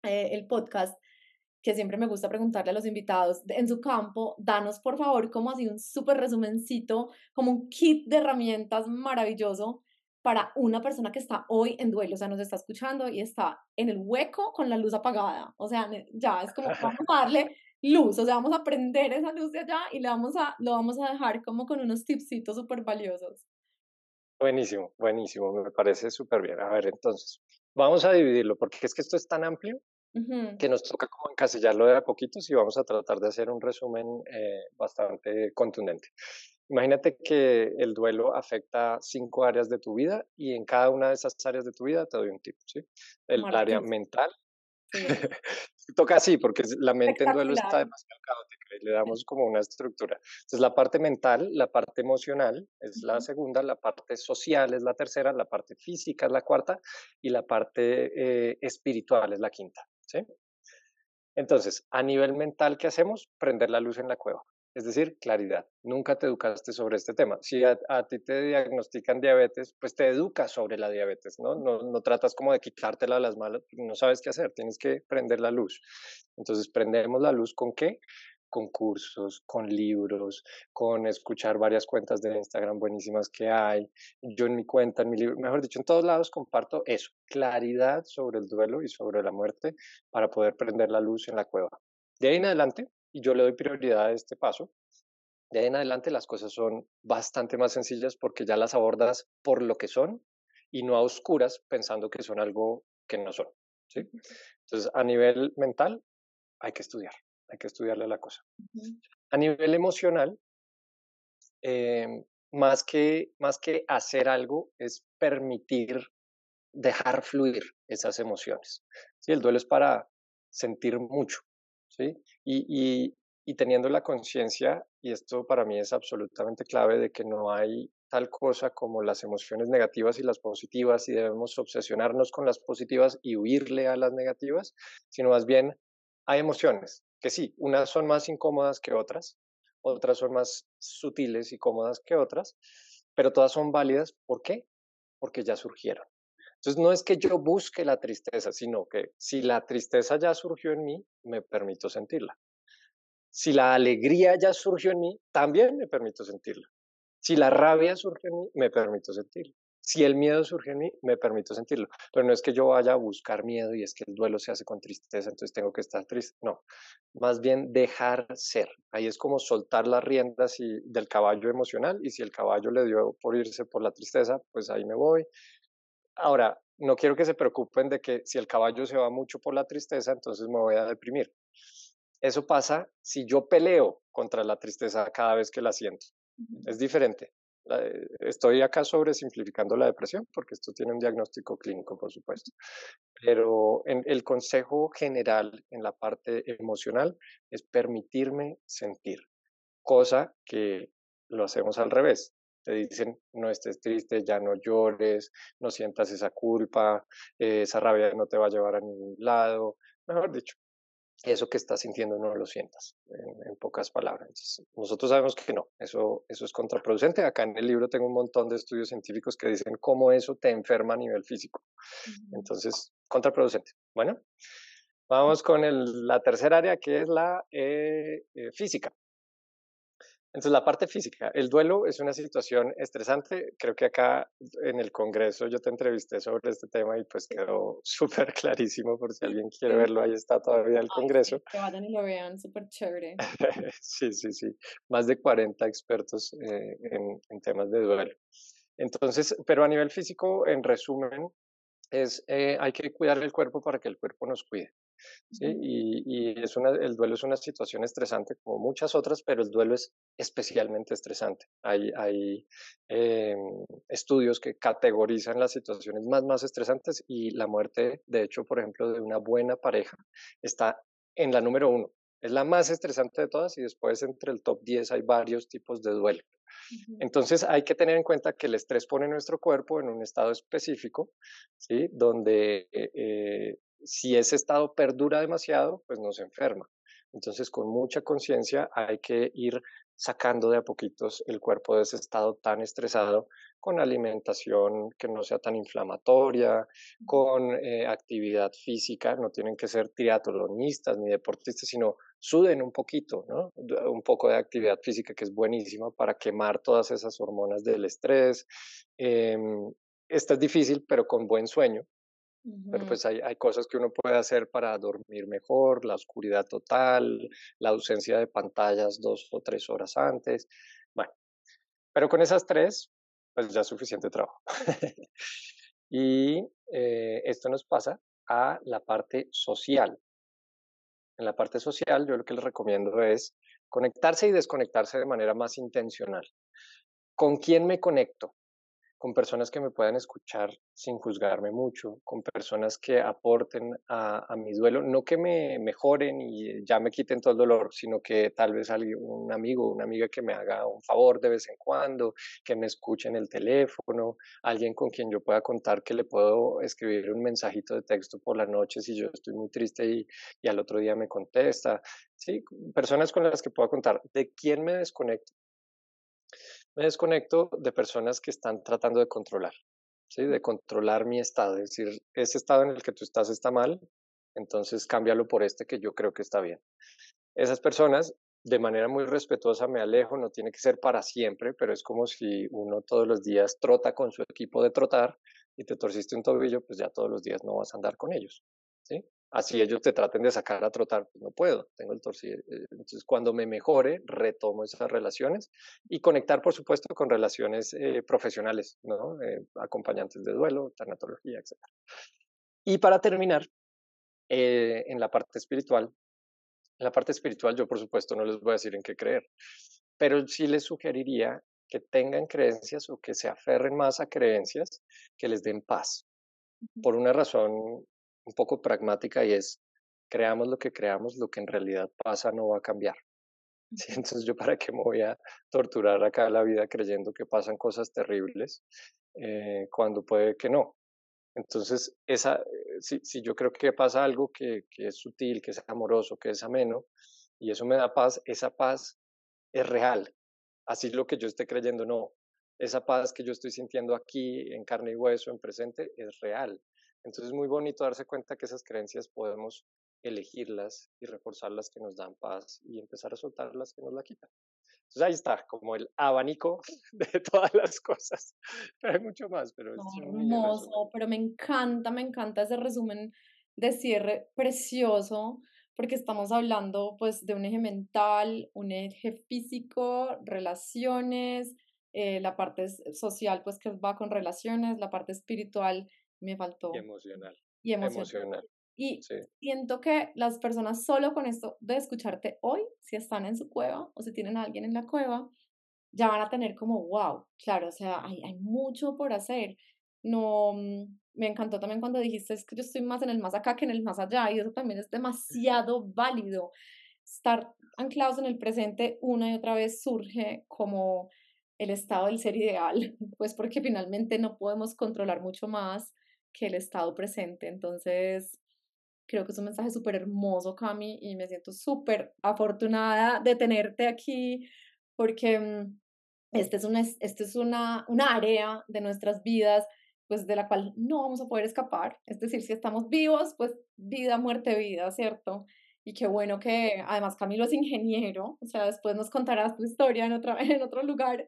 eh, el podcast, que siempre me gusta preguntarle a los invitados en su campo, danos por favor como así un súper resumencito, como un kit de herramientas maravilloso para una persona que está hoy en duelo, o sea, nos está escuchando y está en el hueco con la luz apagada. O sea, ya es como, vamos a darle luz, o sea, vamos a prender esa luz de allá y le vamos a, lo vamos a dejar como con unos tipsitos súper valiosos. Buenísimo, buenísimo, me parece súper bien. A ver, entonces, vamos a dividirlo, porque es que esto es tan amplio que nos toca como encasillarlo de a poquitos y vamos a tratar de hacer un resumen eh, bastante contundente. Imagínate que el duelo afecta cinco áreas de tu vida y en cada una de esas áreas de tu vida te doy un tip, ¿sí? El área mental. Toca así, porque la mente en duelo está demasiado caótica y le damos como una estructura. Entonces, la parte mental, la parte emocional es la segunda, la parte social es la tercera, la parte física es la cuarta y la parte eh, espiritual es la quinta, ¿sí? Entonces, a nivel mental, ¿qué hacemos? Prender la luz en la cueva es decir, claridad. Nunca te educaste sobre este tema. Si a, ti te diagnostican diabetes, pues te educas sobre la diabetes, ¿no? ¿no? No tratas como de quitártela a las malas, no sabes qué hacer, tienes que prender la luz. Entonces, prendemos la luz con qué? Con cursos, con libros, con escuchar varias cuentas de Instagram buenísimas que hay. Yo en mi cuenta, en mi libro, mejor dicho, en todos lados comparto eso, claridad sobre el duelo y sobre la muerte para poder prender la luz en la cueva. De ahí en adelante, y yo le doy prioridad a este paso. De ahí en adelante las cosas son bastante más sencillas porque ya las abordas por lo que son y no a oscuras pensando que son algo que no son. ¿sí? Entonces, a nivel mental, hay que estudiar, hay que estudiarle la cosa. A nivel emocional, em, más, que, más que hacer algo, es permitir dejar fluir esas emociones. ¿sí? El duelo es para sentir mucho, ¿sí? Y, y, teniendo la conciencia, y esto para mí es absolutamente clave, de que no hay tal cosa como las emociones negativas y las positivas y debemos obsesionarnos con las positivas y huirle a las negativas, sino más bien hay emociones que sí, unas son más incómodas que otras, otras son más sutiles y cómodas que otras, pero todas son válidas. ¿Por qué? Porque ya surgieron. Entonces, no es que yo busque la tristeza, sino que si la tristeza ya surgió en mí, me permito sentirla. Si la alegría ya surgió en mí, también me permito sentirla. Si la rabia surge en mí, me permito sentirla. Si el miedo surge en mí, me permito sentirlo. Pero no es que yo vaya a buscar miedo y es que el duelo se hace con tristeza, entonces tengo que estar triste. No, más bien dejar ser. Ahí es como soltar las riendas del caballo emocional y si el caballo le dio por irse por la tristeza, pues ahí me voy. Ahora, no quiero que se preocupen de que si el caballo se va mucho por la tristeza, entonces me voy a deprimir. Eso pasa si yo peleo contra la tristeza cada vez que la siento. Es diferente. Estoy acá sobre simplificando la depresión porque esto tiene un diagnóstico clínico, por supuesto. Pero en el consejo general en la parte emocional es permitirme sentir, cosa que lo hacemos al revés te dicen no estés triste, ya no llores, no sientas esa culpa, eh, esa rabia no te va a llevar a ningún lado, mejor dicho, eso que estás sintiendo no lo sientas, en, pocas palabras. nosotros sabemos que no, eso, eso es contraproducente. Acá en el libro tengo un montón de estudios científicos que dicen cómo eso te enferma a nivel físico. Entonces, contraproducente. Bueno, vamos con el, la tercera área que es la eh, eh, física. Entonces, la parte física, el duelo es una situación estresante. Creo que acá en el Congreso yo te entrevisté sobre este tema y pues quedó súper clarísimo por si alguien quiere verlo, ahí está todavía el Congreso. que vayan y lo vean, súper chévere. sí, sí, sí. Más de 40 expertos eh, en, en, temas de duelo. Entonces, pero a nivel físico, en resumen, es eh, hay que cuidar el cuerpo para que el cuerpo nos cuide. ¿Sí? Y, y, es una, el duelo es una situación estresante como muchas otras, pero el duelo es especialmente estresante. Hay, hay eh, estudios que categorizan las situaciones más, más estresantes y la muerte, de hecho, por ejemplo, de una buena pareja está en la número uno. Es la más estresante de todas y después entre el top 10 hay varios tipos de duelo. Entonces hay que tener en cuenta que el estrés pone nuestro cuerpo en un estado específico, ¿sí? donde eh, si ese estado perdura demasiado, pues nos enferma. Entonces, con mucha conciencia hay que ir sacando de a poquitos el cuerpo de ese estado tan estresado con alimentación que no sea tan inflamatoria, con eh, actividad física, no tienen que ser triatlonistas ni deportistas, sino suden un poquito, ¿no? Un poco de actividad física que es buenísima para quemar todas esas hormonas del estrés. Eh, esta es difícil, pero con buen sueño, Pero pues hay, hay cosas que uno puede hacer para dormir mejor, la oscuridad total, la ausencia de pantallas dos o tres horas antes. Bueno, pero con esas tres, pues ya es suficiente trabajo. y eh, esto nos pasa a la parte social. En la parte social, yo lo que les recomiendo es conectarse y desconectarse de manera más intencional. ¿Con quién me conecto? Con personas que me puedan escuchar sin juzgarme mucho, con personas que aporten a, mi duelo, no que me mejoren y ya me quiten todo el dolor, sino que tal vez alguien, un amigo, una amiga que me haga un favor de vez en cuando, que me escuche en el teléfono, alguien con quien yo pueda contar que le puedo escribir un mensajito de texto por la noche si yo estoy muy triste y, y al otro día me contesta. Sí, personas con las que pueda contar. ¿De quién me desconecto? Me desconecto de personas que están tratando de controlar, ¿sí? de controlar mi estado. Es decir, ese estado en el que tú estás está mal, entonces cámbialo por este que yo creo que está bien. Esas personas, de manera muy respetuosa, me alejo, no tiene que ser para siempre, pero es como si uno todos los días trota con su equipo de trotar y te torciste un tobillo, pues ya todos los días no vas a andar con ellos. ¿sí? Así ellos te traten de sacar a trotar, pues no puedo, tengo el torcido. Eh, entonces, cuando me mejore, retomo esas relaciones y conectar, por supuesto, con relaciones eh, profesionales, ¿no? Eh, acompañantes de duelo, tanatología, etc. Y para terminar, en la parte espiritual, en la parte espiritual yo, por supuesto, no les voy a decir en qué creer, pero sí les sugeriría que tengan creencias o que se aferren más a creencias que les den paz. Por una razón un poco pragmática y es, creamos lo que creamos, lo que en realidad pasa no va a cambiar. Entonces yo para qué me voy a torturar acá la vida creyendo que pasan cosas terribles eh, cuando puede que no. Entonces, esa, eh, si, si, yo creo que pasa algo que, que, es sutil, que es amoroso, que es ameno, y eso me da paz, esa paz es real. Así lo que yo esté creyendo, no. Esa paz que yo estoy sintiendo aquí en carne y hueso, en presente, es real. Entonces es muy bonito darse cuenta que esas creencias podemos elegirlas y reforzar las que nos dan paz y empezar a soltar las que nos la quitan. Entonces ahí está, como el abanico de todas las cosas. Pero hay mucho más, pero es hermoso, pero me encanta, me encanta ese resumen de cierre precioso, porque estamos hablando pues de un eje mental, un eje físico, relaciones, eh, la parte social pues que va con relaciones, la parte espiritual me faltó. Y emocional. Y emocional. Y siento que las personas solo con esto de escucharte hoy, si están en su cueva o si tienen a alguien en la cueva, ya van a tener como, wow, claro, o sea, hay, hay mucho por hacer. No, mm, me encantó también cuando dijiste es que yo estoy más en el más acá que en el más allá y eso también es demasiado válido. Estar anclados en el presente una y otra vez surge como el estado del ser ideal, pues porque finalmente no podemos controlar mucho más que el estado presente. Entonces, creo que es un mensaje súper hermoso, Cami, y me siento súper afortunada de tenerte aquí porque mm, este es, una, este es una, una área de nuestras vidas pues de la cual no vamos a poder escapar. Es decir, si estamos vivos, pues vida, muerte, vida, ¿cierto? Y qué bueno que además Camilo es ingeniero, o sea, después nos contarás tu historia en, otra, en otro lugar,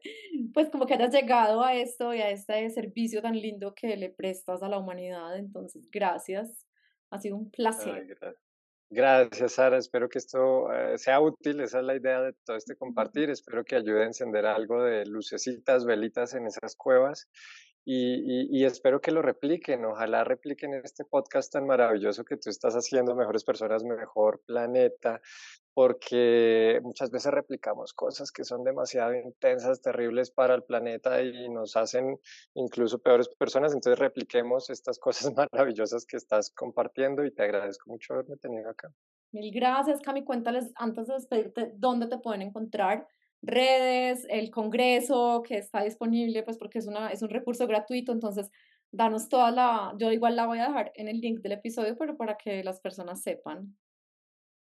pues como que hayas llegado a esto y a este servicio tan lindo que le prestas a la humanidad. Entonces, gracias. Ha sido un placer. gracias. Sara. Espero que esto eh, sea útil. Esa es la idea de todo este compartir. Espero que ayude a encender algo de lucecitas, velitas en esas cuevas y, espero que lo repliquen, ojalá repliquen este podcast tan maravilloso que tú estás haciendo, Mejores Personas, Mejor Planeta, porque muchas veces replicamos cosas que son demasiado intensas, terribles para el planeta y nos hacen incluso peores personas, entonces repliquemos estas cosas maravillosas que estás compartiendo y te agradezco mucho haberme tenido acá. Mil gracias, Cami, cuéntales antes de despedirte dónde te pueden encontrar redes, el Congreso que está disponible, pues porque es, una, es un recurso gratuito, entonces danos toda la, yo igual la voy a dejar en el link del episodio, pero para que las personas sepan.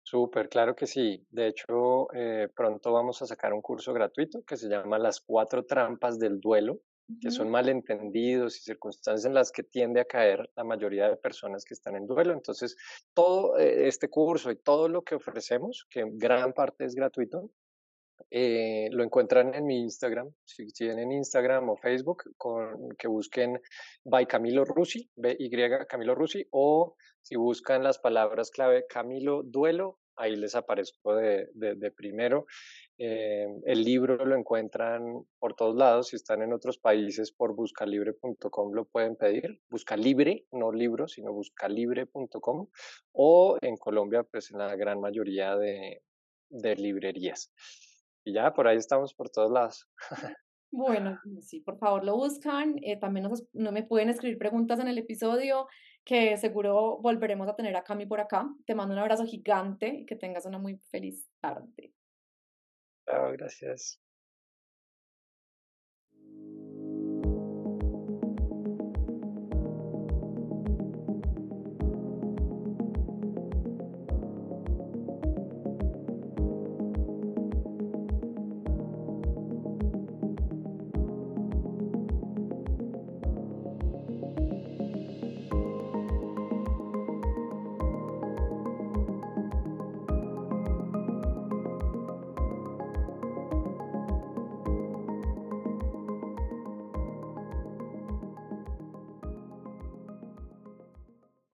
Súper, claro que sí. De hecho, eh, pronto vamos a sacar un curso gratuito que se llama Las cuatro trampas del duelo, que son malentendidos y circunstancias en las que tiende a caer la mayoría de personas que están en duelo. Entonces, todo eh, este curso y todo lo que ofrecemos, que gran parte es gratuito, Eh, lo encuentran en mi Instagram, si tienen Instagram o Facebook, que busquen by Camilo Rusi, B-Y Camilo Rusi, o si buscan las palabras clave Camilo Duelo, ahí les aparezco de, primero. Eh, el libro lo encuentran por todos lados, si están en otros países por buscalibre.com lo pueden pedir, busca libre, no libro, sino buscalibre.com, o en Colombia, pues en la gran mayoría de, de librerías. Y ya, por ahí estamos por todos lados. Bueno, sí, por favor lo buscan. Eh, también no me pueden escribir preguntas en el episodio, que seguro volveremos a tener a Cami por acá. Te mando un abrazo gigante y que tengas una muy feliz tarde. Chao, gracias.